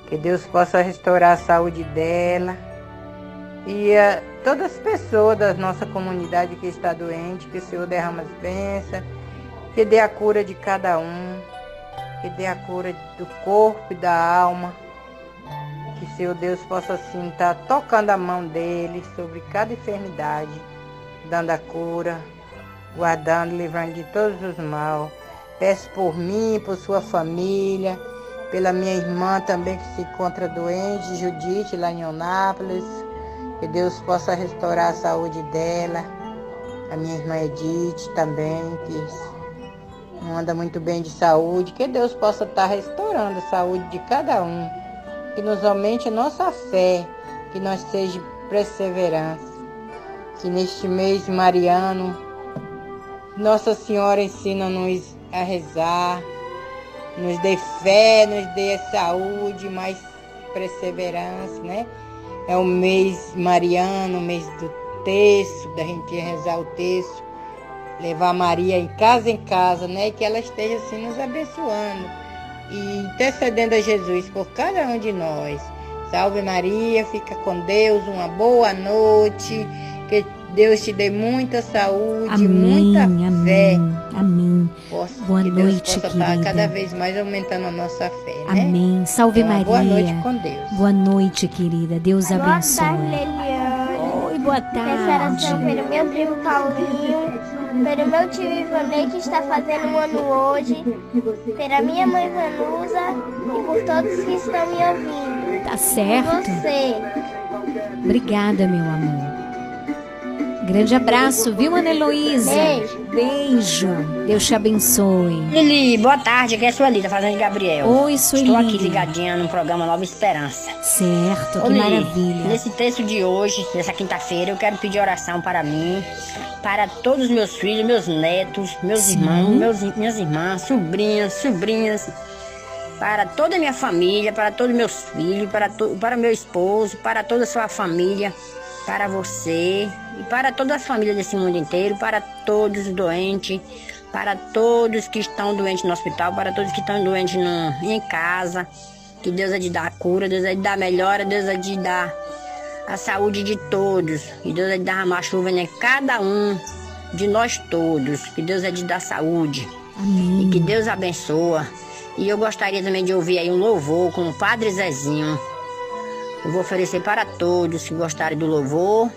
Que Deus possa restaurar a saúde dela. E eh, todas as pessoas da nossa comunidade que está doente, que o Senhor derrama as bênçãos, que dê a cura de cada um, que dê a cura do corpo e da alma. Que o Senhor Deus possa assim estar tocando a mão dele sobre cada enfermidade, dando a cura, guardando, livrando de todos os mal. Peço por mim, por sua família, pela minha irmã também que se encontra doente, Judite, lá em Onápolis. Que Deus possa restaurar a saúde dela. A minha irmã Edith também, que não anda muito bem de saúde. Que Deus possa estar restaurando a saúde de cada um. Que nos aumente a nossa fé, que nós seja perseverança. Que neste mês mariano, Nossa Senhora ensina-nos a rezar, nos dê fé, nos dê saúde, mais perseverança, né? É o mês mariano, o mês do texto, da gente rezar o texto, levar Maria em casa em casa, né? E que ela esteja assim nos abençoando e intercedendo a Jesus por cada um de nós. Salve Maria, fica com Deus, uma boa noite, que Deus te dê muita saúde, Amém, muita fé. amém, amém. Possa- Boa que Deus noite, possa estar querida. cada vez mais aumentando a nossa fé, né? Amém. Salve Então, Maria. Boa noite com Deus. Boa noite, querida. Deus Boa abençoe. tarde, Leliane. Oi, boa Peço tarde. oração pelo meu primo Paulinho, pelo meu tio Ivanei que está fazendo um ano hoje, pela minha mãe Vanusa e por todos que estão me ouvindo. Tá certo. E você. Obrigada, meu amor. Grande abraço, viu, Ana Heloísa? Beijo. Beijo. Deus te abençoe. Lili, boa tarde, aqui é a Sueli, da Fazenda de Gabriel. Oi, Sueli. Estou aqui ligadinha no programa Nova Esperança. Certo, que Lili, maravilha. Nesse texto de hoje, nessa quinta-feira, eu quero pedir oração para mim, para todos os meus filhos, meus netos, meus Sim. irmãos, meus, minhas irmãs, sobrinhas, sobrinhas, para toda a minha família, para todos os meus filhos, para, to, para meu esposo, para toda a sua família, para você e para toda a família desse mundo inteiro, para todos os doentes, para todos que estão doentes no hospital, para todos que estão doentes no, em casa. Que Deus é de dar a cura, Deus é de dar a melhora, Deus é de dar a saúde de todos. Que Deus é de derramar chuva em cada um de nós todos. Que Deus é de dar saúde. Amém. E que Deus abençoa. E eu gostaria também de ouvir aí um louvor com o Padre Zezinho. Eu vou oferecer para todos que gostarem do louvor,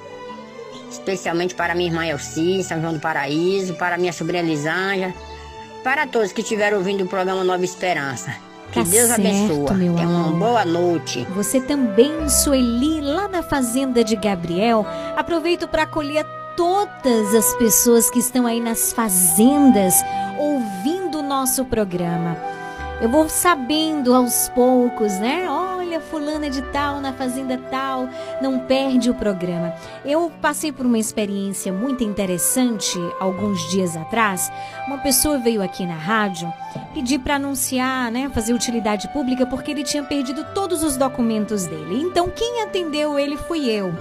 especialmente para minha irmã Elci, São João do Paraíso, para minha sobrinha Lisângela, para todos que estiveram ouvindo o programa Nova Esperança. Que Tá Deus certo, abençoe. meu Tenha uma boa noite. Você também, Sueli, lá na Fazenda de Gabriel. Aproveito para acolher todas as pessoas que estão aí nas fazendas ouvindo o nosso programa. Eu vou sabendo aos poucos, né? Olha, fulana de tal na fazenda tal, não perde o programa. Eu passei por uma experiência muito interessante alguns dias atrás. Uma pessoa veio aqui na rádio pedir para anunciar, né, fazer utilidade pública porque ele tinha perdido todos os documentos dele. Então quem atendeu ele fui eu.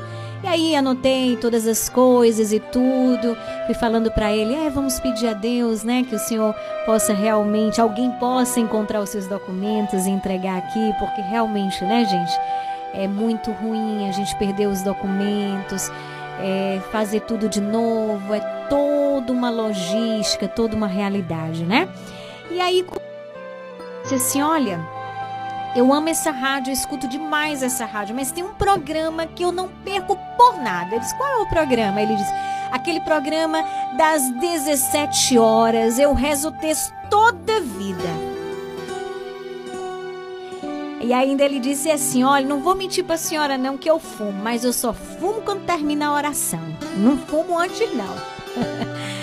E aí anotei todas as coisas e tudo, fui falando para ele, é, vamos pedir a Deus, né, que o Senhor possa realmente, alguém possa encontrar os seus documentos e entregar aqui, porque realmente, né, gente, é muito ruim a gente perder os documentos, é, fazer tudo de novo, é toda uma logística, toda uma realidade, né? E aí disse assim, olha, eu amo essa rádio, eu escuto demais essa rádio, mas tem um programa que eu não perco por nada. Eu disse, qual é o programa? Ele disse, aquele programa das 17 horas, eu rezo o texto toda vida. E ainda ele disse assim: Olha, não vou mentir pra senhora, não, que eu fumo, mas eu só fumo quando termina a oração. Não fumo antes, não.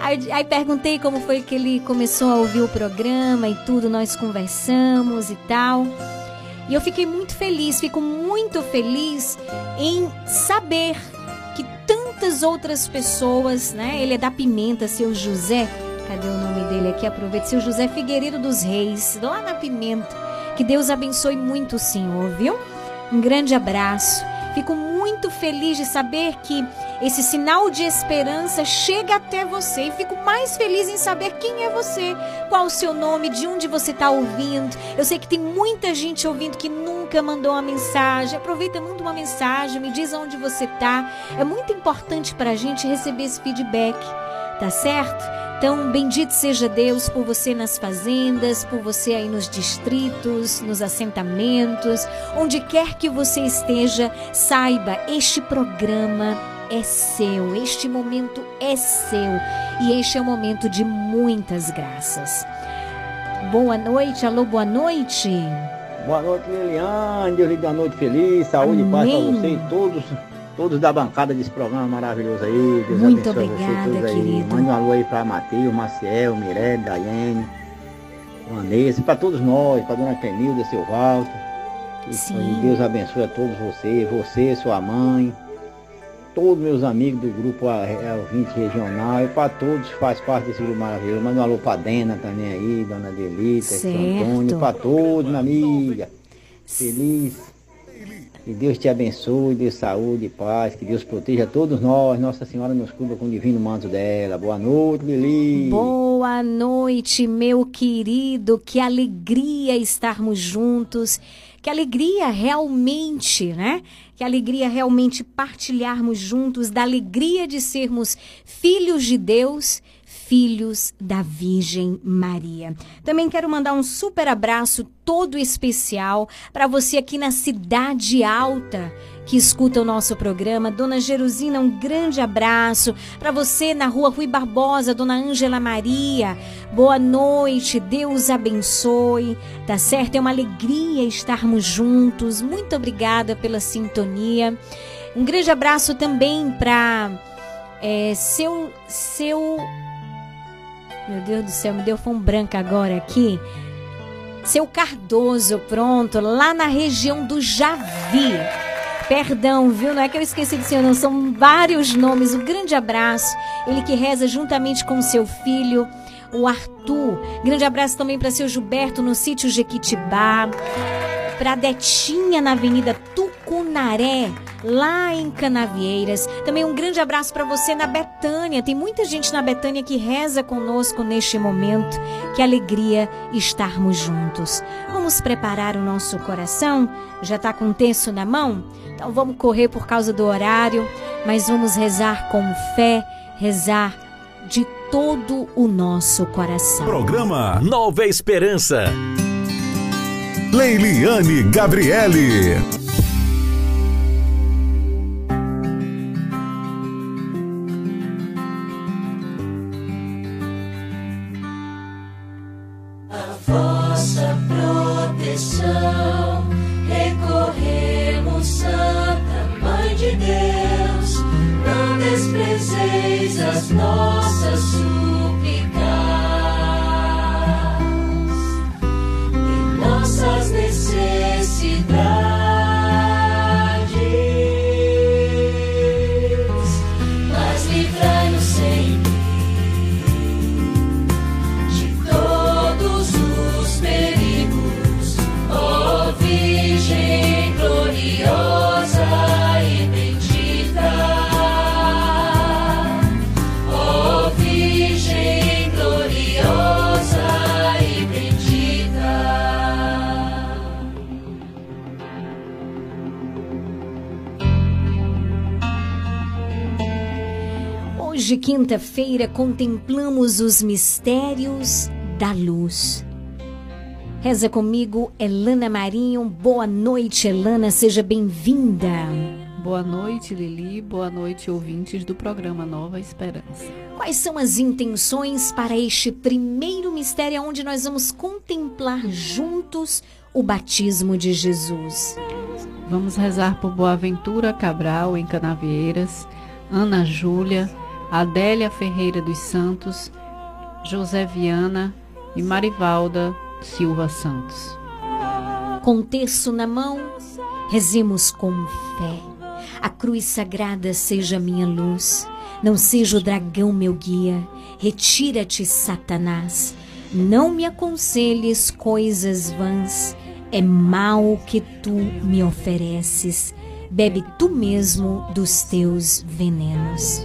aí, aí perguntei como foi que ele começou a ouvir o programa e tudo, nós conversamos e tal. E eu fiquei muito feliz, fico muito feliz em saber que tantas outras pessoas, né? Ele é da Pimenta, seu José. Cadê o nome dele aqui? Aproveita, seu José Figueiredo dos Reis, lá na Pimenta. Que Deus abençoe muito o Senhor, viu? Um grande abraço. Fico muito feliz de saber que esse sinal de esperança chega até você. E fico mais feliz em saber quem é você, qual o seu nome, de onde você está ouvindo. Eu sei que tem muita gente ouvindo que nunca mandou uma mensagem. Aproveita, manda uma mensagem, me diz onde você está. É muito importante para a gente receber esse feedback, tá certo? Então, bendito seja Deus por você nas fazendas, por você aí nos distritos, nos assentamentos, onde quer que você esteja, saiba, este programa é seu, este momento é seu e este é um momento de muitas graças. Boa noite, alô, boa noite. Boa noite, Liliane. Deus lhe dê uma noite feliz, saúde e paz para Amém. você e todos, todos da bancada desse programa maravilhoso aí. Deus Muito abençoe obrigada, você todos aí. querido. Mande um alô aí para Matheus, Maciel, Mirelle, Daiane, Vanessa, para todos nós, para dona Penilda, seu Walter. Sim. Deus abençoe a todos vocês, você, sua mãe, todos meus amigos do grupo A- Ouvinte Regional e para todos que faz parte desse grupo maravilhoso. Manda um alô para Dena também aí, dona Delita. Antônio, para todos, minha amiga. Feliz. Que Deus te abençoe, dê saúde e paz, que Deus proteja todos nós. Nossa Senhora nos cubra com o divino manto dela. Boa noite, Lili. Boa noite, meu querido. Que alegria estarmos juntos. Que alegria realmente, né? Que alegria realmente partilharmos juntos da alegria de sermos filhos de Deus, filhos da Virgem Maria. Também quero mandar um super abraço todo especial para você aqui na Cidade Alta que escuta o nosso programa. Dona Jerusina, um grande abraço. Para você na rua Rui Barbosa, Dona Ângela Maria. Boa noite, Deus abençoe. Tá certo? É uma alegria estarmos juntos. Muito obrigada pela sintonia. Um grande abraço também para seu seu meu Deus do céu, me deu fome branca agora aqui. Seu Cardoso, pronto, lá na região do Javi. Perdão, viu? Não é que eu esqueci do senhor, não. São vários nomes. Um grande abraço. Ele que reza juntamente com seu filho, o Arthur. Grande abraço também para seu Gilberto no sítio Jequitibá. Para Detinha na Avenida Tucunaré, lá em Canavieiras. Também um grande abraço para você na Betânia. Tem muita gente na Betânia que reza conosco neste momento. Que alegria estarmos juntos. Vamos preparar o nosso coração? Já está com o texto na mão? Então vamos correr por causa do horário, mas vamos rezar com fé, rezar de todo o nosso coração. Programa Nova Esperança. Leiliane Gabriele. A vossa proteção Hoje, quinta-feira, contemplamos os mistérios da luz. Reza comigo, Elana Marinho. Boa noite, Elana, seja bem-vinda. Boa noite, Lili. Boa noite, ouvintes do programa Nova Esperança. Quais são as intenções para este primeiro mistério onde nós vamos contemplar juntos o batismo de Jesus? Vamos rezar por Boaventura Cabral, em Canavieiras, Ana Júlia, Adélia Ferreira dos Santos, José Viana e Marivalda Silva Santos. Com terço na mão, rezemos com fé. A cruz sagrada seja minha luz, não seja o dragão meu guia. Retira-te, Satanás. Não me aconselhes coisas vãs, é mal que tu me ofereces. Bebe tu mesmo dos teus venenos.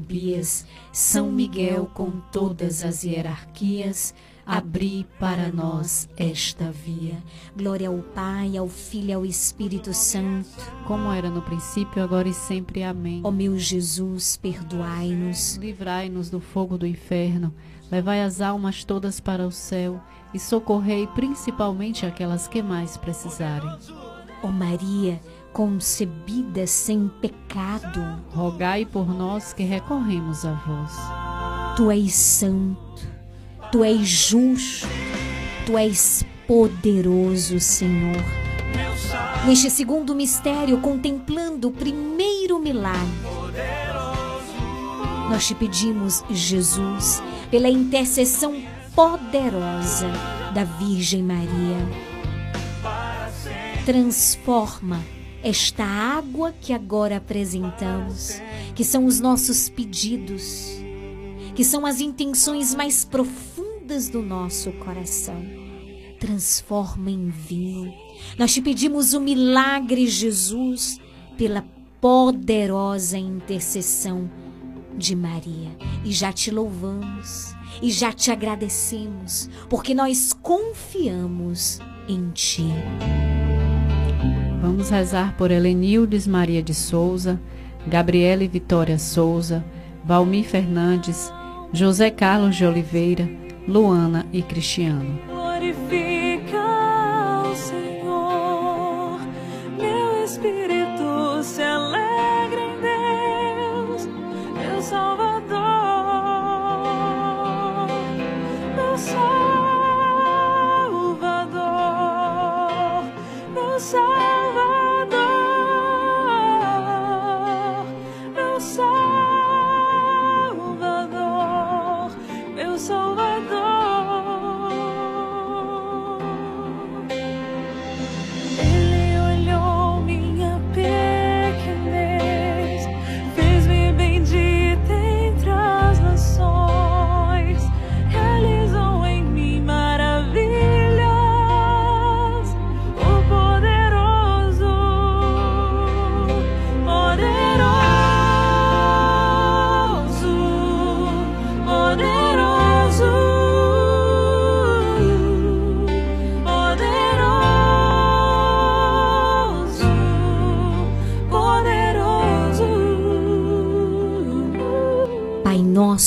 Tobias, São Miguel com todas as hierarquias, abri para nós esta via. Glória ao Pai, ao Filho e ao Espírito Santo. Como era no princípio, agora e sempre. Amém. Ó meu Jesus, perdoai-nos. Livrai-nos do fogo do inferno, levai as almas todas para o céu e socorrei principalmente aquelas que mais precisarem. Ó Maria, concebida sem pecado, rogai por nós que recorremos a vós. Tu és santo, tu és justo, tu és poderoso, Senhor. Neste segundo mistério, contemplando o primeiro milagre, nós te pedimos, Jesus, pela intercessão poderosa da Virgem Maria, transforma esta água que agora apresentamos, que são os nossos pedidos, que são as intenções mais profundas do nosso coração. Transforma em vinho. Nós te pedimos o milagre, Jesus, pela poderosa intercessão de Maria. E já te louvamos e já te agradecemos, porque nós confiamos em ti. Vamos rezar por Helenildes Maria de Souza, Gabriele Vitória Souza, Valmir Fernandes, José Carlos de Oliveira, Luana e Cristiano.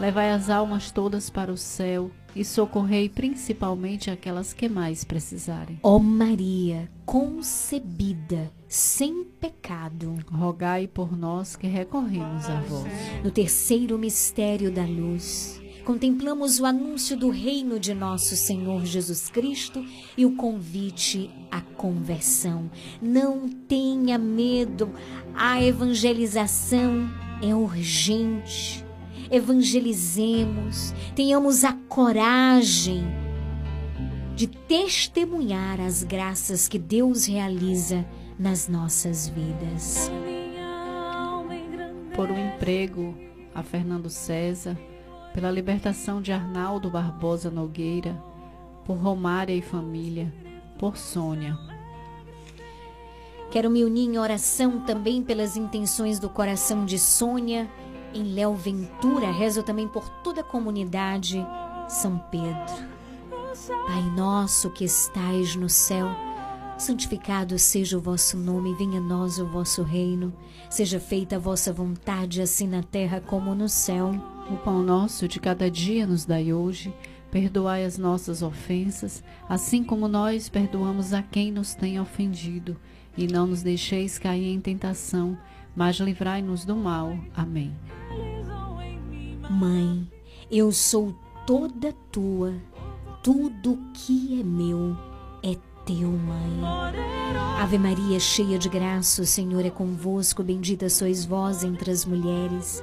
Levai as almas todas para o céu e socorrei principalmente aquelas que mais precisarem. Ó Maria, concebida sem pecado, rogai por nós que recorremos a vós. No terceiro mistério da luz, contemplamos o anúncio do reino de nosso Senhor Jesus Cristo e o convite à conversão. Não tenha medo, a evangelização é urgente. Evangelizemos, tenhamos a coragem de testemunhar as graças que Deus realiza nas nossas vidas. Por um emprego a Fernando César, pela libertação de Arnaldo Barbosa Nogueira, por Romária e família, por Sônia. Quero me unir em oração também pelas intenções do coração de Sônia, em Léo Ventura. Rezo também por toda a comunidade São Pedro. Pai nosso que estais no céu, santificado seja o vosso nome, venha a nós o vosso reino, seja feita a vossa vontade, assim na terra como no céu. O pão nosso de cada dia nos dai hoje. Perdoai as nossas ofensas, assim como nós perdoamos a quem nos tem ofendido. E não nos deixeis cair em tentação, mas livrai-nos do mal. Amém. Mãe, eu sou toda tua, tudo que é meu é teu, mãe. Ave Maria, cheia de graça, o Senhor é convosco, bendita sois vós entre as mulheres,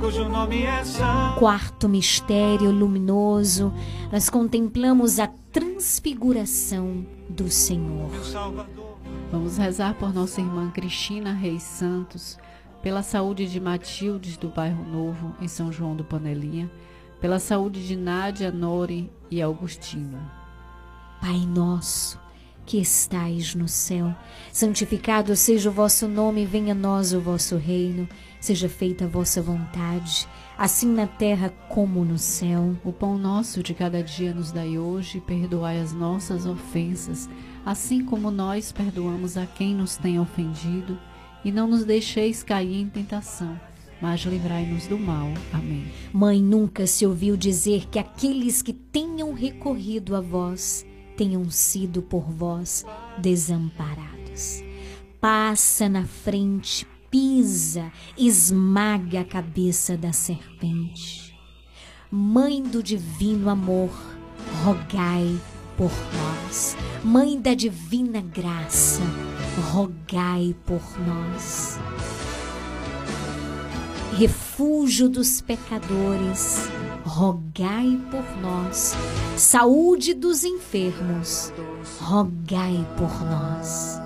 Cujo nome é São. Quarto mistério luminoso, nós contemplamos a transfiguração do Senhor. Vamos rezar por nossa irmã Cristina Reis Santos, pela saúde de Matildes do Bairro Novo, em São João do Panelinha, pela saúde de Nádia, Nori e Augustino. Pai nosso, que estais no céu, santificado seja o vosso nome, venha a nós o vosso reino, seja feita a vossa vontade, assim na terra como no céu. O pão nosso de cada dia nos dai hoje, perdoai as nossas ofensas, assim como nós perdoamos a quem nos tem ofendido, e não nos deixeis cair em tentação, mas livrai-nos do mal. Amém. Mãe, nunca se ouviu dizer que aqueles que tenham recorrido a vós tenham sido por vós desamparados. Passa na frente, pisa, esmaga a cabeça da serpente. Mãe do divino amor, rogai por nós. Mãe da divina graça, rogai por nós. Refúgio dos pecadores, rogai por nós. Saúde dos enfermos, rogai por nós.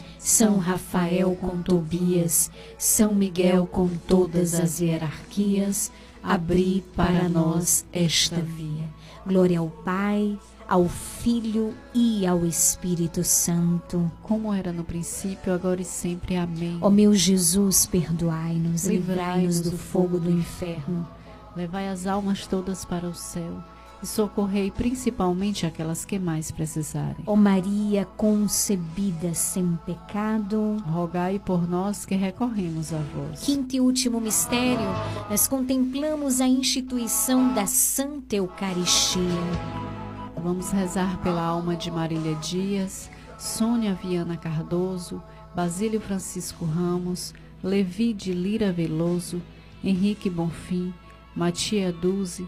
São Rafael com Tobias, São Miguel com todas as hierarquias, abri para nós esta via. Glória ao Pai, ao Filho e ao Espírito Santo. Como era no princípio, agora e sempre. Amém. Ó meu Jesus, perdoai-nos, livrai-nos do fogo do inferno, levai as almas todas para o céu e socorrei principalmente aquelas que mais precisarem. Ó Maria concebida sem pecado, rogai por nós que recorremos a vós. Quinto e último mistério, nós contemplamos a instituição da Santa Eucaristia. Vamos rezar pela alma de Marília Dias, Sônia Viana Cardoso, Basílio Francisco Ramos, Levi de Lira Veloso, Henrique Bonfim, Matia Duze,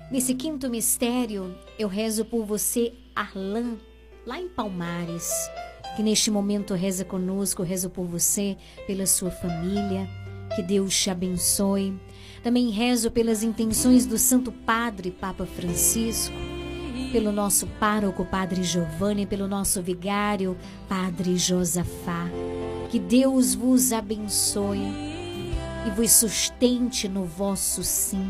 Nesse quinto mistério, eu rezo por você, Arlan, lá em Palmares, que neste momento reza conosco, rezo por você, pela sua família, que Deus te abençoe. Também rezo pelas intenções do Santo Padre Papa Francisco, pelo nosso pároco Padre Giovanni, pelo nosso vigário Padre Josafá. Que Deus vos abençoe e vos sustente no vosso sim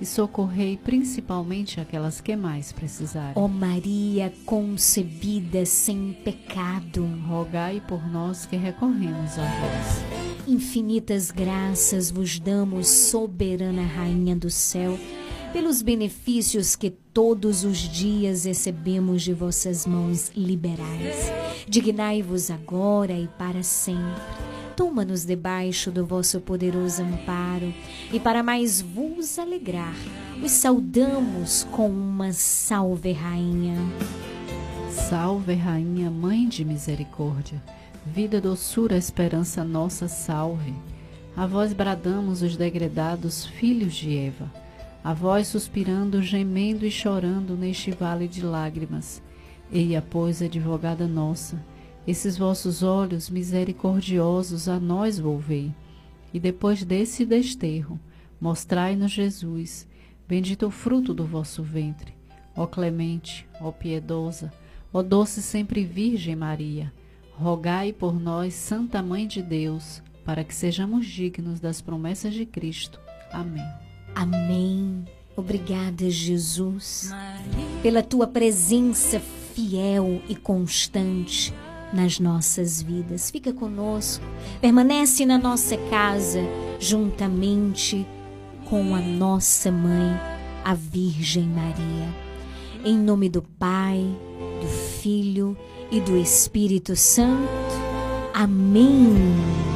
e socorrei principalmente aquelas que mais precisarem. Ó Maria concebida sem pecado, rogai por nós que recorremos a vós. Infinitas graças vos damos, soberana Rainha do céu, pelos benefícios que todos os dias recebemos de vossas mãos liberais. Dignai-vos agora e para sempre Toma-nos debaixo do vosso poderoso amparo e para mais vos alegrar, os saudamos com uma salve, Rainha. Salve, Rainha, Mãe de Misericórdia, vida, doçura, esperança nossa, salve. A vós bradamos os degredados filhos de Eva, a vós suspirando, gemendo e chorando neste vale de lágrimas. Eia, pois, advogada nossa, esses vossos olhos misericordiosos a nós volvei, e depois desse desterro, mostrai-nos Jesus, bendito o fruto do vosso ventre. Ó clemente, ó piedosa, ó doce sempre Virgem Maria, rogai por nós, Santa Mãe de Deus, para que sejamos dignos das promessas de Cristo. Amém. Amém. Obrigada, Jesus, pela tua presença fiel e constante nas nossas vidas. Fica conosco, permanece na nossa casa, juntamente com a nossa mãe, a Virgem Maria. Em nome do Pai, do Filho e do Espírito Santo. Amém.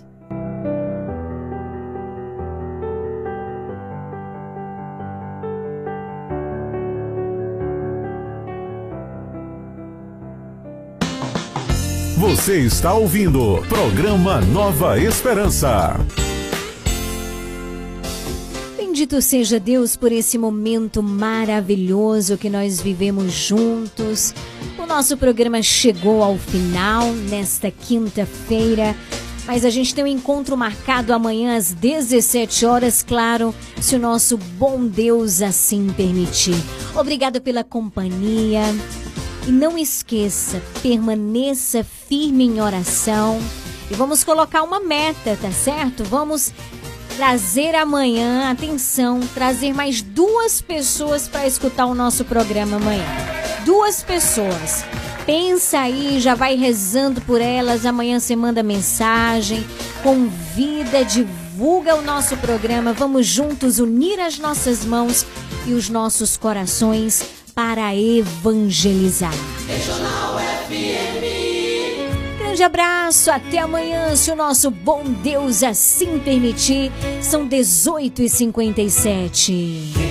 Você está ouvindo programa Nova Esperança. Bendito seja Deus por esse momento maravilhoso que nós vivemos juntos. O nosso programa chegou ao final nesta quinta-feira, mas a gente tem um encontro marcado amanhã às 17 horas, claro, se o nosso bom Deus assim permitir. Obrigado pela companhia. E não esqueça, permaneça firme em oração. E vamos colocar uma meta, tá certo? Vamos trazer amanhã, atenção, trazer mais duas pessoas para escutar o nosso programa amanhã. Duas pessoas. Pensa aí, já vai rezando por elas. Amanhã você manda mensagem, convida, divulga o nosso programa. Vamos juntos unir as nossas mãos e os nossos corações para evangelizar. Regional FM. Grande abraço, até amanhã, se o nosso bom Deus assim permitir. São 18h57.